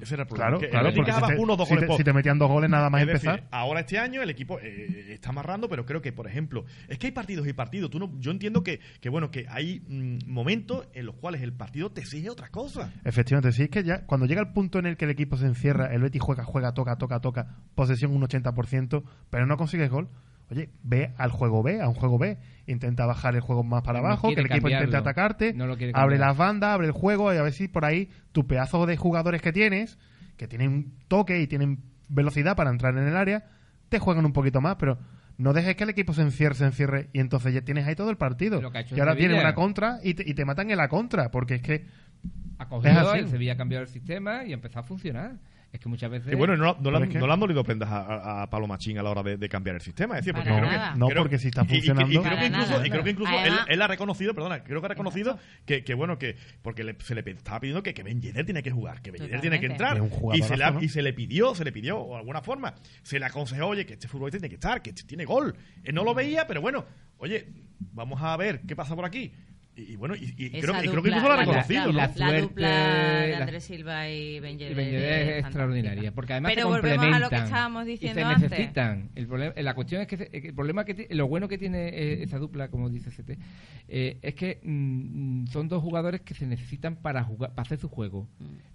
Ese era el problema. claro que claro porque si te, uno o dos si goles te- por- si te metían dos goles nada más Es decir, empezar ahora este año el equipo eh, está amarrando, pero creo que, por ejemplo, es que hay partidos y partidos. Tú no, yo entiendo que, que bueno, que hay mm, momentos en los cuales el partido te exige otras cosas. efectivamente sí es que ya cuando llega el punto en el que el equipo se encierra el Betis juega juega toca toca toca posesión un 80% pero no consigues gol Oye, ve al juego B, a un juego B. Intenta bajar el juego más para No abajo, que el equipo intente atacarte. No abre las bandas, abre el juego y a ver si por ahí tu pedazo de jugadores que tienes, que tienen toque y tienen velocidad para entrar en el área, te juegan un poquito más, pero no dejes que el equipo se encierre, se encierre y entonces ya tienes ahí todo el partido. Y ahora tienes una contra y te, y te matan en la contra, porque es que Ha cogido, el Sevilla ha cambiado el sistema y empezó a funcionar. Es que muchas veces... Y bueno, no, no, le que- no le han dolido prendas a, a, a Pablo Machín a la hora de, de cambiar el sistema. Es decir, porque creo que, No, creo- porque si está y- y- y- funcionando- Y, creo Para que incluso, nada. y creo que incluso él, ha reconocido, perdona, creo que ha reconocido que, que bueno, que porque le- se le estaba pidiendo que, que Ben Yedder tiene que jugar, que Ben Yedder tiene que entrar. Y, se le y se le pidió, se le pidió, o de alguna forma, se le aconsejó, oye, que este futbolista tiene que estar, que tiene gol. Él no lo veía, pero bueno, oye, vamos a ver qué pasa por aquí. Y, y bueno, y, y creo, y creo que dupla, incluso lo ha la- reconocido, la- La dupla de la- Andrés Silva y Ben Y Yedder es extraordinaria, porque además Pero se volvemos a lo que complementan estábamos y diciendo se antes. necesitan. El problema, la cuestión es que se- el problema que lo bueno que tiene eh, esa dupla, como dice CT, eh, es que mm, mm, son dos jugadores que se necesitan para jugar, para hacer su juego.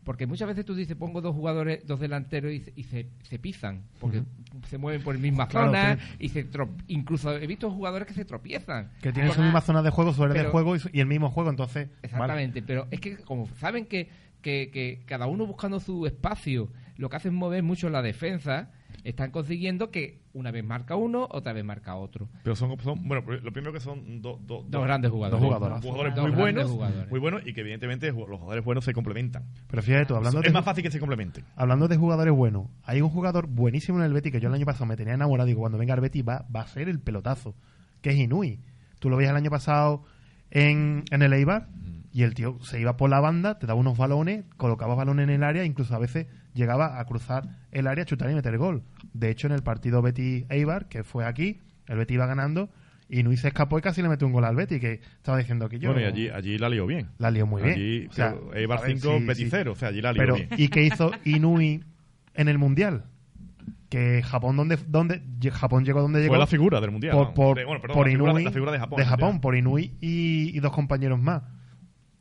Porque muchas veces tú dices pongo dos jugadores, dos delanteros y, se- y se, se pisan, porque se mueven por misma Claro, zona y se tro- incluso he visto jugadores que se tropiezan. que tienen su misma zona de juego, su área de juego y, su- y el mismo juego, entonces... vale. Exactamente, pero es que como saben que, que, que cada uno buscando su espacio, lo que hacen mover mucho la defensa, están consiguiendo que una vez marca uno, otra vez marca otro. Pero son, son- bueno, lo primero que son do- do- Dos grandes jugadores. Dos jugadores. jugadores Dos muy buenos, jugadores. muy buenos y que evidentemente los jugadores buenos se complementan. Pero fíjate tú, hablando es de, más fácil que se complementen. hablando de jugadores buenos, hay un jugador buenísimo en el Betis que yo el año pasado me tenía enamorado. Digo, cuando venga el Betis va, va a ser el pelotazo, que es Inui. Tú lo veías el año pasado en, en el Eibar y el tío se iba por la banda, te daba unos balones, colocaba balones en el área, incluso a veces llegaba a cruzar el área, chutar y meter gol. De hecho, en el partido Betis-Eibar, que fue aquí, el Betis iba ganando. Y Inui se escapó y casi le metió un gol al Betis, que estaba diciendo que yo... Bueno, y allí, allí la lió bien. La lió muy bien. O sea, Eibar a ver, 5, sí, sí. 0, o sea, allí la lió Pero, bien. ¿y qué hizo Inui en el Mundial? Que Japón, donde, donde Japón llegó donde llegó Fue la figura del mundial. por, De- bueno, perdón, por la, figura, Inui, la figura de Japón. por Inui y, y dos compañeros más.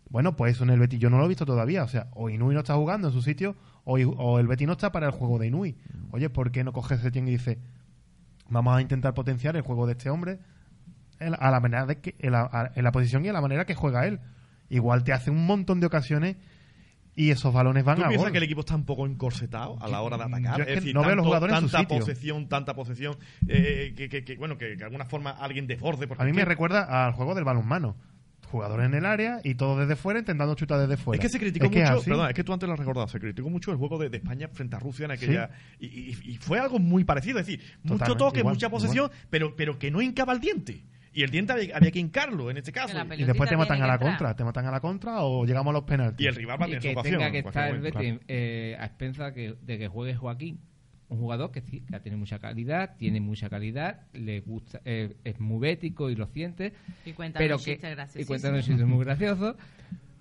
Bueno, pues eso en el Betis yo no lo he visto todavía. O sea, o Inui no está jugando en su sitio o, el Betis no está para el juego de Inui. Oye, ¿por qué no coge ese y dice, vamos a intentar potenciar el juego de este hombre en a la manera de que, en la, a- en la posición y a la manera que juega él? Igual te hace un montón de ocasiones y esos balones van ¿Tú a piensas gol. que el equipo está un poco encorsetado a la hora de atacar? Es que decir, no veo los jugadores en su tanta sitio. posesión, tanta posesión, eh, que, que- que, bueno, que, de alguna forma alguien desborde. A mí me recuerda al juego del balonmano. Jugadores en el área y todo desde fuera intentando chutar desde fuera. Es que se criticó Es que es mucho, perdón, es que tú antes lo has recordado, se criticó mucho el juego de, de España frente a Rusia en aquella. Y, y- y fue algo muy parecido, es decir, mucho toque, igual, mucha posesión, pero, pero que no hincaba el diente. Y el diente había, había que hincarlo en este caso. Y- después te matan a la contra, te matan a la contra o llegamos a los penaltis. Y el rival va a y tener que su ocasión. tenga que estar el. Betis eh, a expensas que- de que juegue Joaquín un jugador que sí que tiene mucha calidad tiene mucha calidad le gusta eh, es muy bético y lo siente Y cuenta pero que y cuenta unos chistes muy graciosos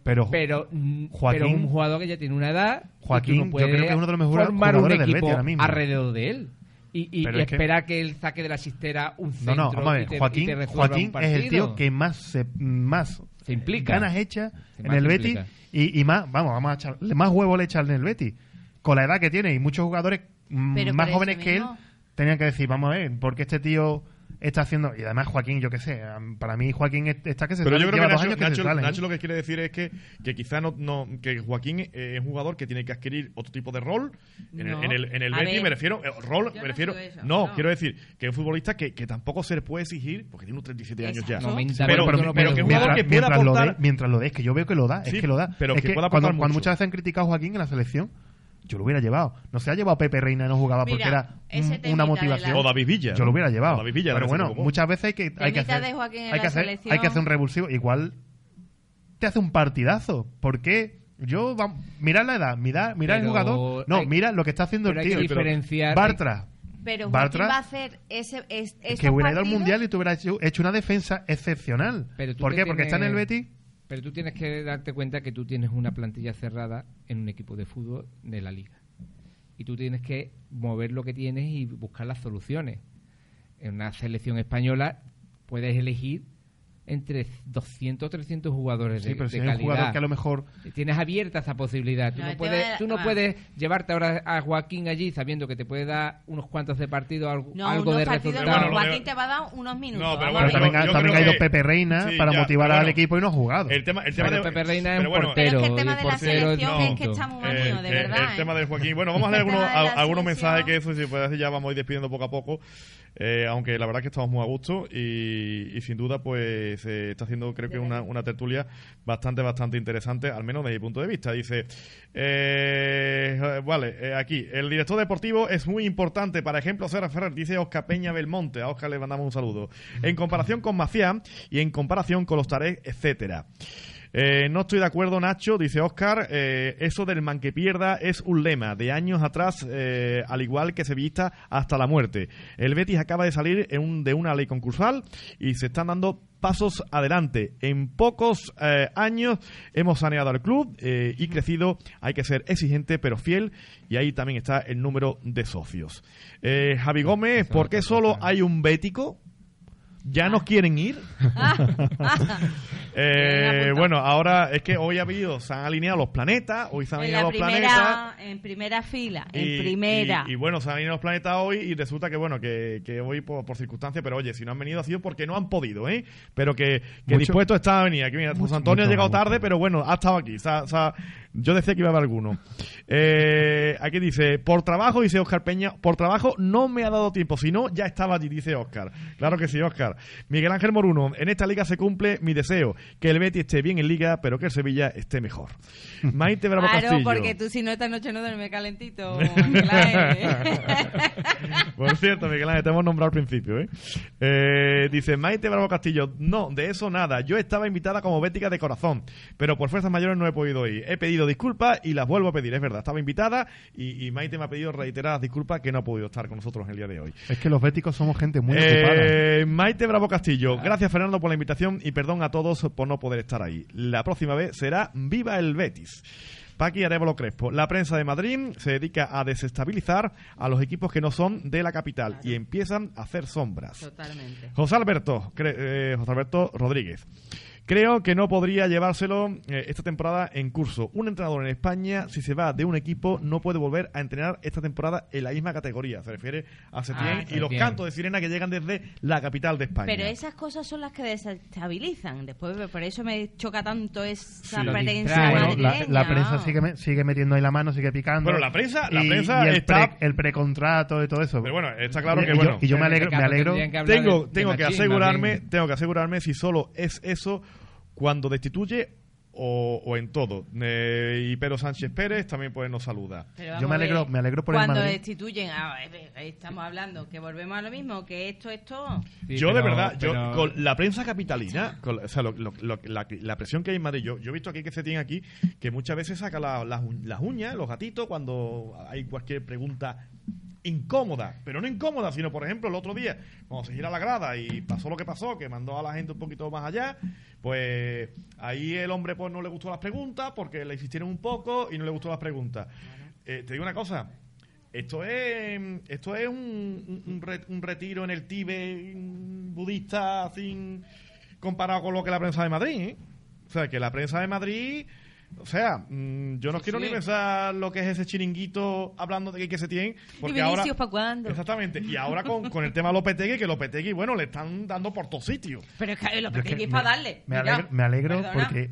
Pero, pero mm, Joaquín- pero un jugador que ya tiene una edad Joaquín, no yo puedes creo que es uno de los mejores formar un jugadores del equipo Betis ahora mismo. alrededor de él y, y- y es que- esperar que él saque de la chistera un no, centro no, vamos a ver. y te, y Joaquín, te Joaquín un es el tío que más se, más Se implica. ganas hechas en el Betis y, y más, vamos, vamos a echarle más huevo le echan en el Betis. Con la edad que tiene y muchos jugadores mm, Pero más jóvenes que él tenían que decir, vamos a ver, porque este tío está haciendo. Y además, Joaquín, yo qué sé, para mí, Joaquín es- está que se Pero sale, yo creo que Nacho, años que se Nacho- sale, ¿eh? Nacho lo que quiere decir es que, que quizá no, no que Joaquín eh, es un jugador que tiene que adquirir otro tipo de rol. En No. el, en el, en el Betis ver. me refiero, eh, rol, Yo me no refiero. eso, no, no. quiero decir que es un futbolista que, que tampoco se le puede exigir, porque tiene unos 37 años ya. Exacto. No, Sí, Pero- pero, pero pero que un mientras, jugador que pueda mientras lo aportar- dé, mientras lo dé, es que yo veo que lo da, Sí, es que lo da. pero es que pueda aportar cuando, cuando muchas veces han criticado a Joaquín en la selección, yo lo hubiera llevado. No se ha llevado a Pepe Reina y no jugaba porque era un- una motivación. la- O David Villa. Yo lo hubiera llevado. David Villa, pero bueno, muchas veces hay que, hay que hacer, hay, que hacer hay que hacer un revulsivo. Igual te hace un partidazo. ¿Por qué? Yo, vam- mirad la edad, mirad, mirad el jugador. No, hay- mira lo que está haciendo pero el hay tío. que diferenciar- Bartra. Pero Bartra, va a hacer ese, es, que hubiera ido al mundial y te hubiera hecho, hecho una defensa excepcional. Pero ¿Por qué? Porque está en el Betis. Pero tú tienes que darte cuenta que tú tienes una plantilla cerrada en un equipo de fútbol de la liga. Y tú tienes que mover lo que tienes y buscar las soluciones. En una selección española puedes elegir entre 200 o 300 jugadores Sí, de, pero si de hay un calidad. jugador que a lo mejor Tienes abierta esa posibilidad. Tú No, puedes, tú no ah. puedes llevarte ahora a Joaquín allí sabiendo que te puede dar unos cuantos de partido, algo, No, algo unos de partidos resultado. no. Bueno, Joaquín te va a dar unos minutos. No, pero bueno, Pero también, ha- yo también creo ha ido que- Pepe Reina Sí, para ya, motivar al bueno, equipo y no ha jugado. El tema, el tema Pero de, Pepe Reina es un bueno, portero. Pero es que el tema de la portero selección es que está muy Eh, manido, de eh, verdad. El tema de Joaquín. Bueno, vamos a leer algunos, mensajes que eso, si puede decir, ya vamos a ir despidiendo poco a poco. Eh, aunque la verdad es que estamos muy a gusto y, y sin duda, pues se está haciendo, creo que una, una tertulia bastante, bastante interesante, al menos desde mi punto de vista. Dice, eh, vale, eh, aquí, el director deportivo es muy importante. Para ejemplo, Serra Ferrer, dice Oscar Peña Belmonte. A Oscar le mandamos un saludo. En comparación con Macián y en comparación con los Tarek, etcétera. Eh, no estoy de acuerdo, Nacho, dice Oscar. eh, eso del man que pierda es un lema de años atrás, eh, al igual que se vista hasta la muerte. El Betis acaba de salir en un- de una ley concursal y se están dando pasos adelante. En pocos eh, años hemos saneado al club y crecido. Hay que ser exigente pero fiel y ahí también está el número de socios. Javi Gómez, ¿por qué solo hay un bético? ¿Ya no quieren ir? Eh, bueno, ahora es que hoy ha habido, se han alineado los planetas, hoy se han En alineado los planetas. en primera fila, en primera. Y, y bueno, se han alineado los planetas hoy y resulta que bueno, que, que hoy por, por circunstancias, pero oye, si no han venido ha sido porque no han podido, ¿eh? Pero que, que Mucho- dispuesto está a venir. Aquí, mira, José Antonio mucho, ha llegado mucho. tarde, pero bueno, ha estado aquí. Se ha- se ha- yo decía que iba a haber alguno. Eh, aquí dice, por trabajo, dice Oscar Peña, por trabajo no me ha dado tiempo, si no, ya estaba allí, dice Oscar. Claro que sí, Oscar. Miguel Ángel Moruno, en esta liga se cumple mi deseo, que el Betis esté bien en liga, pero que el Sevilla esté mejor. Maite Bravo Claro, Castillo. porque tú si no esta noche no duermes calentito. Ángel. Por cierto, Miguel Ángel, te hemos nombrado al principio, ¿eh? Eh, Dice Maite Bravo Castillo, no, de eso nada. Yo estaba invitada como bética de corazón, pero por fuerzas mayores no he podido ir. He pedido disculpas y las vuelvo a pedir, es verdad. Estaba invitada y, y Maite me ha pedido reiteradas disculpas que no ha podido estar con nosotros el día de hoy. Es que los béticos somos gente muy ocupada. Eh, Maite Bravo Castillo, gracias Fernando por la invitación y perdón a todos por no poder estar ahí. La próxima vez será Viva el Betis. Paqui Arevalo Crespo. La prensa de Madrid se dedica a desestabilizar a los equipos que no son de la capital y empiezan a hacer sombras. Totalmente. José Alberto, eh, José Alberto Rodríguez. Creo que no podría llevárselo eh, esta temporada en curso. Un entrenador en España, si se va de un equipo, no puede volver a entrenar esta temporada en la misma categoría. Se refiere a Setién Ah, y los cantos de sirena que llegan desde la capital de España. Pero esas cosas son las que desestabilizan. Después, por eso me choca tanto esa Sí. Bueno, la, prensa sigue, me- sigue metiendo ahí la mano, sigue picando. Bueno, la prensa- la Y- prensa y el, está- pre- el precontrato y todo eso. Pero bueno, está claro Y- que y yo- bueno. y yo me alegro, me alegro. que tengo, de- de tengo que asegurarme, bien. tengo que asegurarme si solo es eso cuando destituye o, o en todo. Eh, y Pedro Sánchez Pérez también pues nos saluda. Pero Yo me alegro- me alegro por el Cuando Madrid. destituyen, ah, estamos hablando, que volvemos a lo mismo, que esto, esto. Sí, yo de pero- verdad, yo con la prensa capitalina, con, o sea, lo- lo- lo- la, la presión que hay en Madrid, yo, yo he visto aquí que se tiene aquí, que muchas veces saca la- las uñas, los gatitos, cuando hay cualquier pregunta incómoda, pero no incómoda, sino por ejemplo el otro día, cuando se gira la grada y pasó lo que pasó, que mandó a la gente un poquito más allá, pues ahí el hombre pues no le gustó las preguntas porque le insistieron un poco y no le gustó las preguntas. Eh, te digo una cosa, esto es esto es un, un- un re- un retiro en el Tíbet budista sin comparado con lo que la prensa de Madrid, ¿eh? O sea, que la prensa de Madrid O sea, mm, yo no Sí, quiero sí. ni pensar lo que es ese chiringuito hablando de que se tiene. Porque ¿Y ahora, Vinicius pa' cuándo? Exactamente. Y ahora con, con el tema Lopetegui, que Lopetegui, bueno, le están dando por todos sitios. Pero es que Yo es Lopetegui que es me- para darle. Me alegro, me alegro porque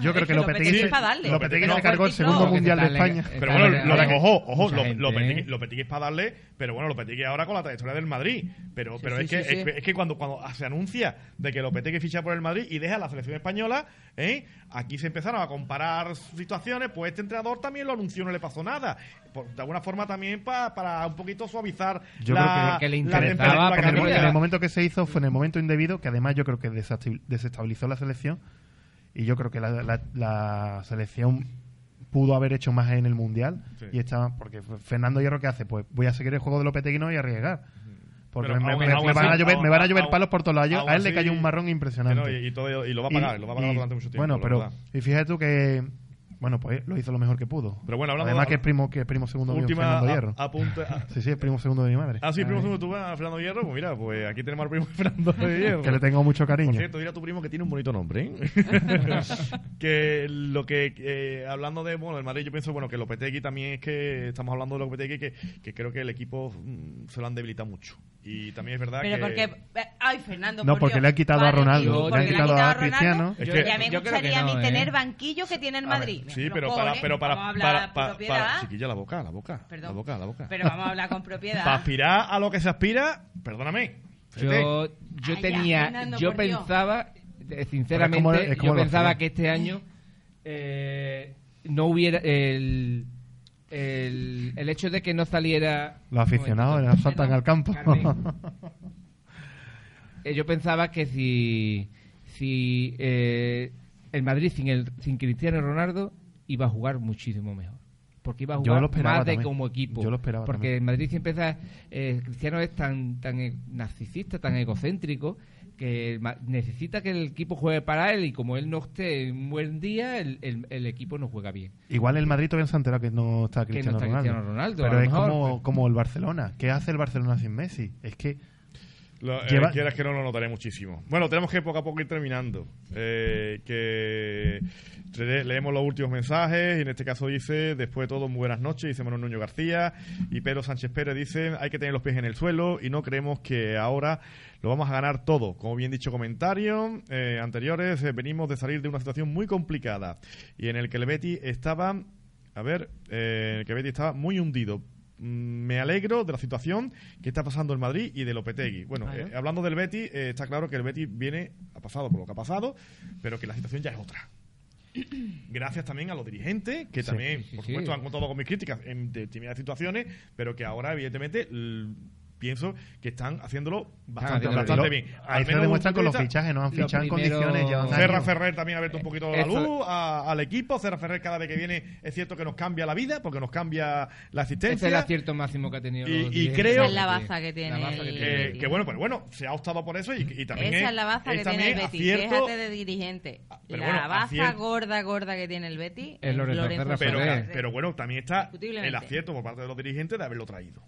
yo creo que que Lopetegui, Lopetegui se, es para darle. Lopetegui No, se cargó el segundo mundial de España. Pero bueno, lo, ahora ojo, ojo, Lo- Lopetegui, ¿eh? Lopetegui es para darle, pero bueno, Lopetegui ahora con la trayectoria del Madrid. Pero, pero sí, es, que, es que es que cuando, cuando se anuncia de que Lopetegui ficha por el Madrid y deja la selección española, ¿eh? aquí se empezaron a comparar situaciones, pues este entrenador también lo anunció, no le pasó nada. Por- de alguna forma también pa- para un poquito suavizar Yo la, creo que le la interesaba En que el, en momento que se hizo fue en el momento indebido, que además yo creo que desestabil- desestabilizó la selección. Y yo creo que la, la- la selección pudo haber hecho más en el mundial. Sí. Y estaba, porque Fernando Hierro, ¿qué hace? Pues voy a seguir el juego de Lopetegui y no a arriesgar. Porque me, van a llover, me van a llover aún- palos por todos lados. A él le cayó un marrón impresionante. No, y, y todo, y lo va a pagar, lo va a pagar y- durante mucho tiempo. Bueno, pero y fíjate tú que bueno, pues lo hizo lo mejor que pudo. Pero bueno, hablando Además de- que es primo que es primo segundo Última Fernando a- Hierro. apunte. a- Sí, sí, es primo segundo de mi madre. Ah, sí, primo segundo tú, a Fernando Hierro. Pues mira, pues aquí tenemos al primo de Fernando Hierro. Que le tengo mucho Por cariño. cierto, dile a tu primo que tiene un bonito nombre, ¿eh? que lo que, eh, hablando de, bueno, el Madrid, yo pienso, bueno, que Lopetegui también es que, estamos hablando de Lopetegui, que, que creo que el equipo mm, se lo han debilitado mucho. Y también es verdad Pero que... porque. eh, Ay, Fernando. No, por porque Dios. le han quitado a Ronaldo, porque le han le quitado a Ronaldo, Cristiano. Es Yo- que- ya me gustaría a mí tener banquillo que tiene el Madrid. Sí, Los pero para, pero para, vamos a hablar para, con para, propiedad. para- chiquilla, la boca, la boca, Perdón. la boca, la boca. Pero vamos a hablar con propiedad. Para aspirar a lo que se aspira, perdóname. Yo, yo Ay, tenía, Fernando, yo pensaba, eh, sinceramente, Pero es como- es como yo pensaba que este año eh, no hubiera el, el, el hecho de que no saliera Los aficionados eh, momentito. saltan al campo. Eh, yo pensaba que si, si eh, el Madrid sin, el, sin Cristiano Ronaldo iba a jugar muchísimo mejor. Porque iba a jugar más de también. como equipo. Yo lo esperaba Porque también. el Madrid siempre está, eh, Cristiano es tan, tan narcisista, tan egocéntrico, que necesita que el equipo juegue para él y como él no esté en un buen día, el, el- el equipo no juega bien. Igual el Madrid todavía no se ha enterado que no está no Cristiano, está Ronaldo. Cristiano Ronaldo, a Pero es mejor, como, pues. como el Barcelona. ¿Qué hace el Barcelona sin Messi? Es que Lo, eh, Lleva- quieras que no lo notaré muchísimo. Bueno, tenemos que poco a poco ir terminando. Eh, que leemos los últimos mensajes. Y en este caso dice: Después de todo, muy buenas noches. Dice Manuel Nuño García. Y Pedro Sánchez Pérez dice: Hay que tener los pies en el suelo. Y no creemos que ahora lo vamos a ganar todo. Como bien dicho, comentarios eh, anteriores. eh, venimos de salir de una situación muy complicada. Y en el que el Betty estaba. A ver, eh, en el que Betty estaba muy hundido. Mm, Me alegro de la situación que está pasando en Madrid y de Lopetegui. Bueno, eh, hablando del Betty, eh, está claro que el Betty viene, ha pasado por lo que ha pasado, pero que la situación ya es otra. Gracias también a los dirigentes, que también, Sí, por sí. supuesto, han contado con mis críticas en determinadas situaciones, pero que ahora, evidentemente, pienso que están haciéndolo bastante, haciéndolo bastante bien. bien. Ahí Al se menos demuestran con los fichajes, ¿no? Han fichado en condiciones. Llevan Serra años. Ferrer también ha abierto un poquito la Eso- luz a- al equipo. Serra Ferrer cada vez que viene es cierto que nos cambia la vida porque nos cambia la Ese asistencia. es el acierto máximo que ha tenido. Y- y creo- Esa es la baza que tiene La baza que el- tiene. Eh, que bueno, pero bueno, se ha optado por eso y, y también Esa es la baza que tiene el Betty. acierto- Déjate de dirigente. Ah, pero la bueno, baza acierto- gorda, gorda que tiene el Betty Es Lorenzo pero, Ferrer. pero bueno, también está el acierto por parte de los dirigentes de haberlo traído.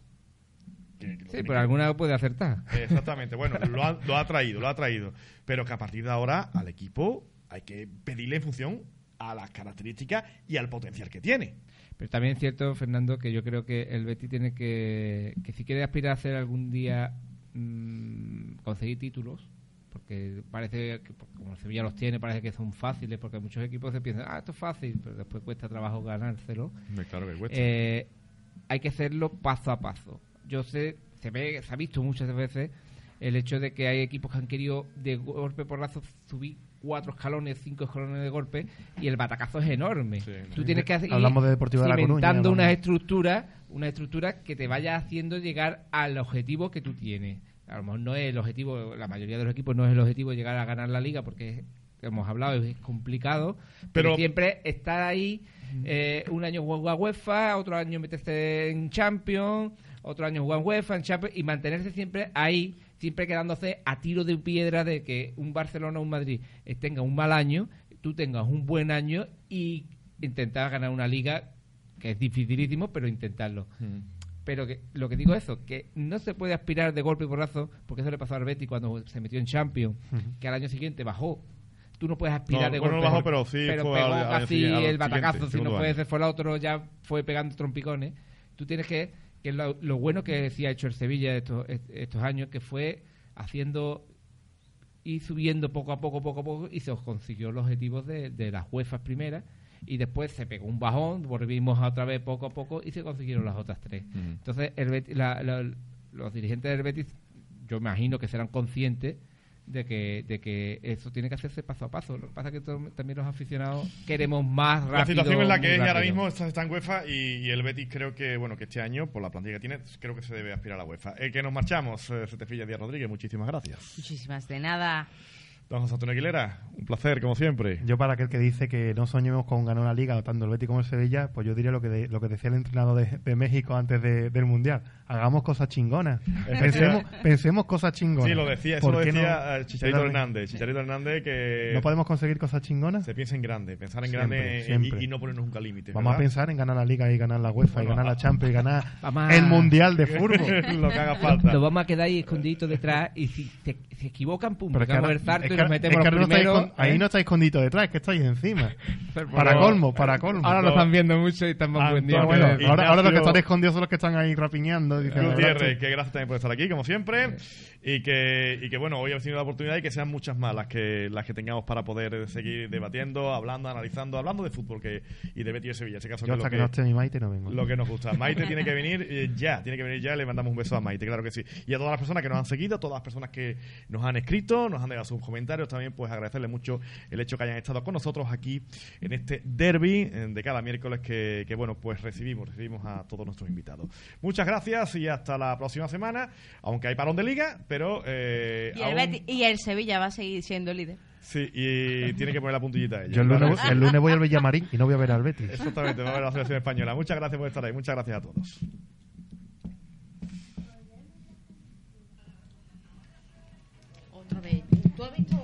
Que- que lo Sí, pero que- alguna puede acertar. Exactamente, bueno, lo ha, lo ha traído, lo ha traído. Pero que a partir de ahora al equipo hay que pedirle en función a las características y al potencial que tiene. Pero también es cierto, Fernando, que yo creo que el Betis tiene que, que si quiere aspirar a hacer algún día mm, conseguir títulos, porque parece que como el Sevilla los tiene, parece que son fáciles, porque muchos equipos se piensan, ah, esto es fácil, pero después cuesta trabajo ganárselo. Claro que cuesta. Eh, hay que hacerlo paso a paso. Yo sé, se ve, se ha visto muchas veces el hecho de que hay equipos que han querido de golpe por lazo subir cuatro escalones, cinco escalones de golpe y el batacazo es enorme. Sí. Tú tienes que hacer, Hablamos de Deportivo de La Coruña, unas estructuras, una estructura que te vaya haciendo llegar al objetivo que tú tienes. A lo mejor no es el objetivo, la mayoría de los equipos no es el objetivo llegar a ganar la liga porque es- hemos hablado es complicado, pero, Pero- siempre estar ahí eh, un año jugar UEFA, otro año meterse en Champions, otro año jugar en UEFA, en Champions y mantenerse siempre ahí, siempre quedándose a tiro de piedra de que un Barcelona o un Madrid tenga un mal año, tú tengas un buen año y intentar ganar una liga que es dificilísimo, pero intentarlo. Pero que, lo que digo es eso, que no se puede aspirar de golpe y porrazo, porque eso le pasó al Betty cuando se metió en Champions, que al año siguiente bajó. tú no puedes aspirar No, de golpe. no bajó, pero sí fue pegó al- casi al el batacazo. si no ese fue el otro, ya fue pegando trompicones. Tú tienes que, que lo, lo bueno que ha hecho el Sevilla estos, estos años, que fue haciendo y subiendo poco a poco, poco a poco, y se consiguió los objetivos de, de las UEFA primeras, y después se pegó un bajón, volvimos a otra vez poco a poco, y se consiguieron las otras tres. Entonces, el Betis- la- la- los dirigentes del Betis, yo imagino que serán conscientes de que, de que eso tiene que hacerse paso a paso. Lo que pasa es que también los aficionados queremos más rápido. La situación es la que es y ahora mismo está, está en UEFA y, y el Betis creo que bueno que este año, por la plantilla que tiene, creo que se debe aspirar a la UEFA. El que nos marchamos, eh, Setefilla Díaz Rodríguez, muchísimas gracias. Muchísimas de nada. Don José Antonio Aguilera, un placer, como siempre. Yo para aquel que dice que no soñemos con ganar una liga, tanto el Betis como el Sevilla, pues yo diría lo que de- lo que decía el entrenador de, de México antes de- del Mundial. Hagamos cosas chingonas. Pensemos, pensemos cosas chingonas. Sí, lo decía, eso ¿Por lo decía no- eh, Chicharito Hernández. Chicharito Hernández que ¿No podemos conseguir cosas chingonas? se piensa en grande, pensar en Siempre, grande eh, siempre. Y, y no ponernos nunca límites. Vamos a pensar en ganar la liga y ganar la UEFA Bueno, y ganar a- la Champions y ganar Vamos a- el Mundial de fútbol. lo que haga falta. Lo vamos a quedar ahí escondiditos detrás y si se, equivocan, pum, Pero ahora- el zarto es y nos metemos es que los ahora no estáis ahí ¿eh? no estáis escondido detrás, es que estáis encima. Pero- para colmo, para colmo. Ahora lo están viendo mucho y están más ahora los que están escondidos son los que están ahí rapiñando. Diciendo, Gutiérrez, que gracias también por estar aquí, como siempre. Y que, y que bueno, hoy hemos tenido la oportunidad y que sean muchas más las que, las que tengamos para poder seguir debatiendo, hablando, analizando, hablando de fútbol que, y de Betis y de Sevilla. En este caso, Yo hasta que no esté mi Maite no vengo. lo que nos gusta. Maite tiene que venir eh, ya, tiene que venir ya. Le mandamos un beso a Maite, claro que sí. Y a todas las personas que nos han seguido, a todas las personas que nos han escrito, nos han dejado sus comentarios, también pues agradecerles mucho el hecho que hayan estado con nosotros aquí en este derby eh, de cada miércoles que, que, bueno, pues recibimos, recibimos a todos nuestros invitados. Muchas gracias y hasta la próxima semana, aunque hay parón de liga, pero... eh, Y el, aún- Betis- y el Sevilla va a seguir siendo líder. Sí, y tiene que poner la puntillita a ella. Yo el lunes, el voy al Villamarín y no voy a ver al Betis. Exactamente, va a ver la selección española. Muchas gracias por estar ahí, muchas gracias a todos. Otra vez. ¿Tú has visto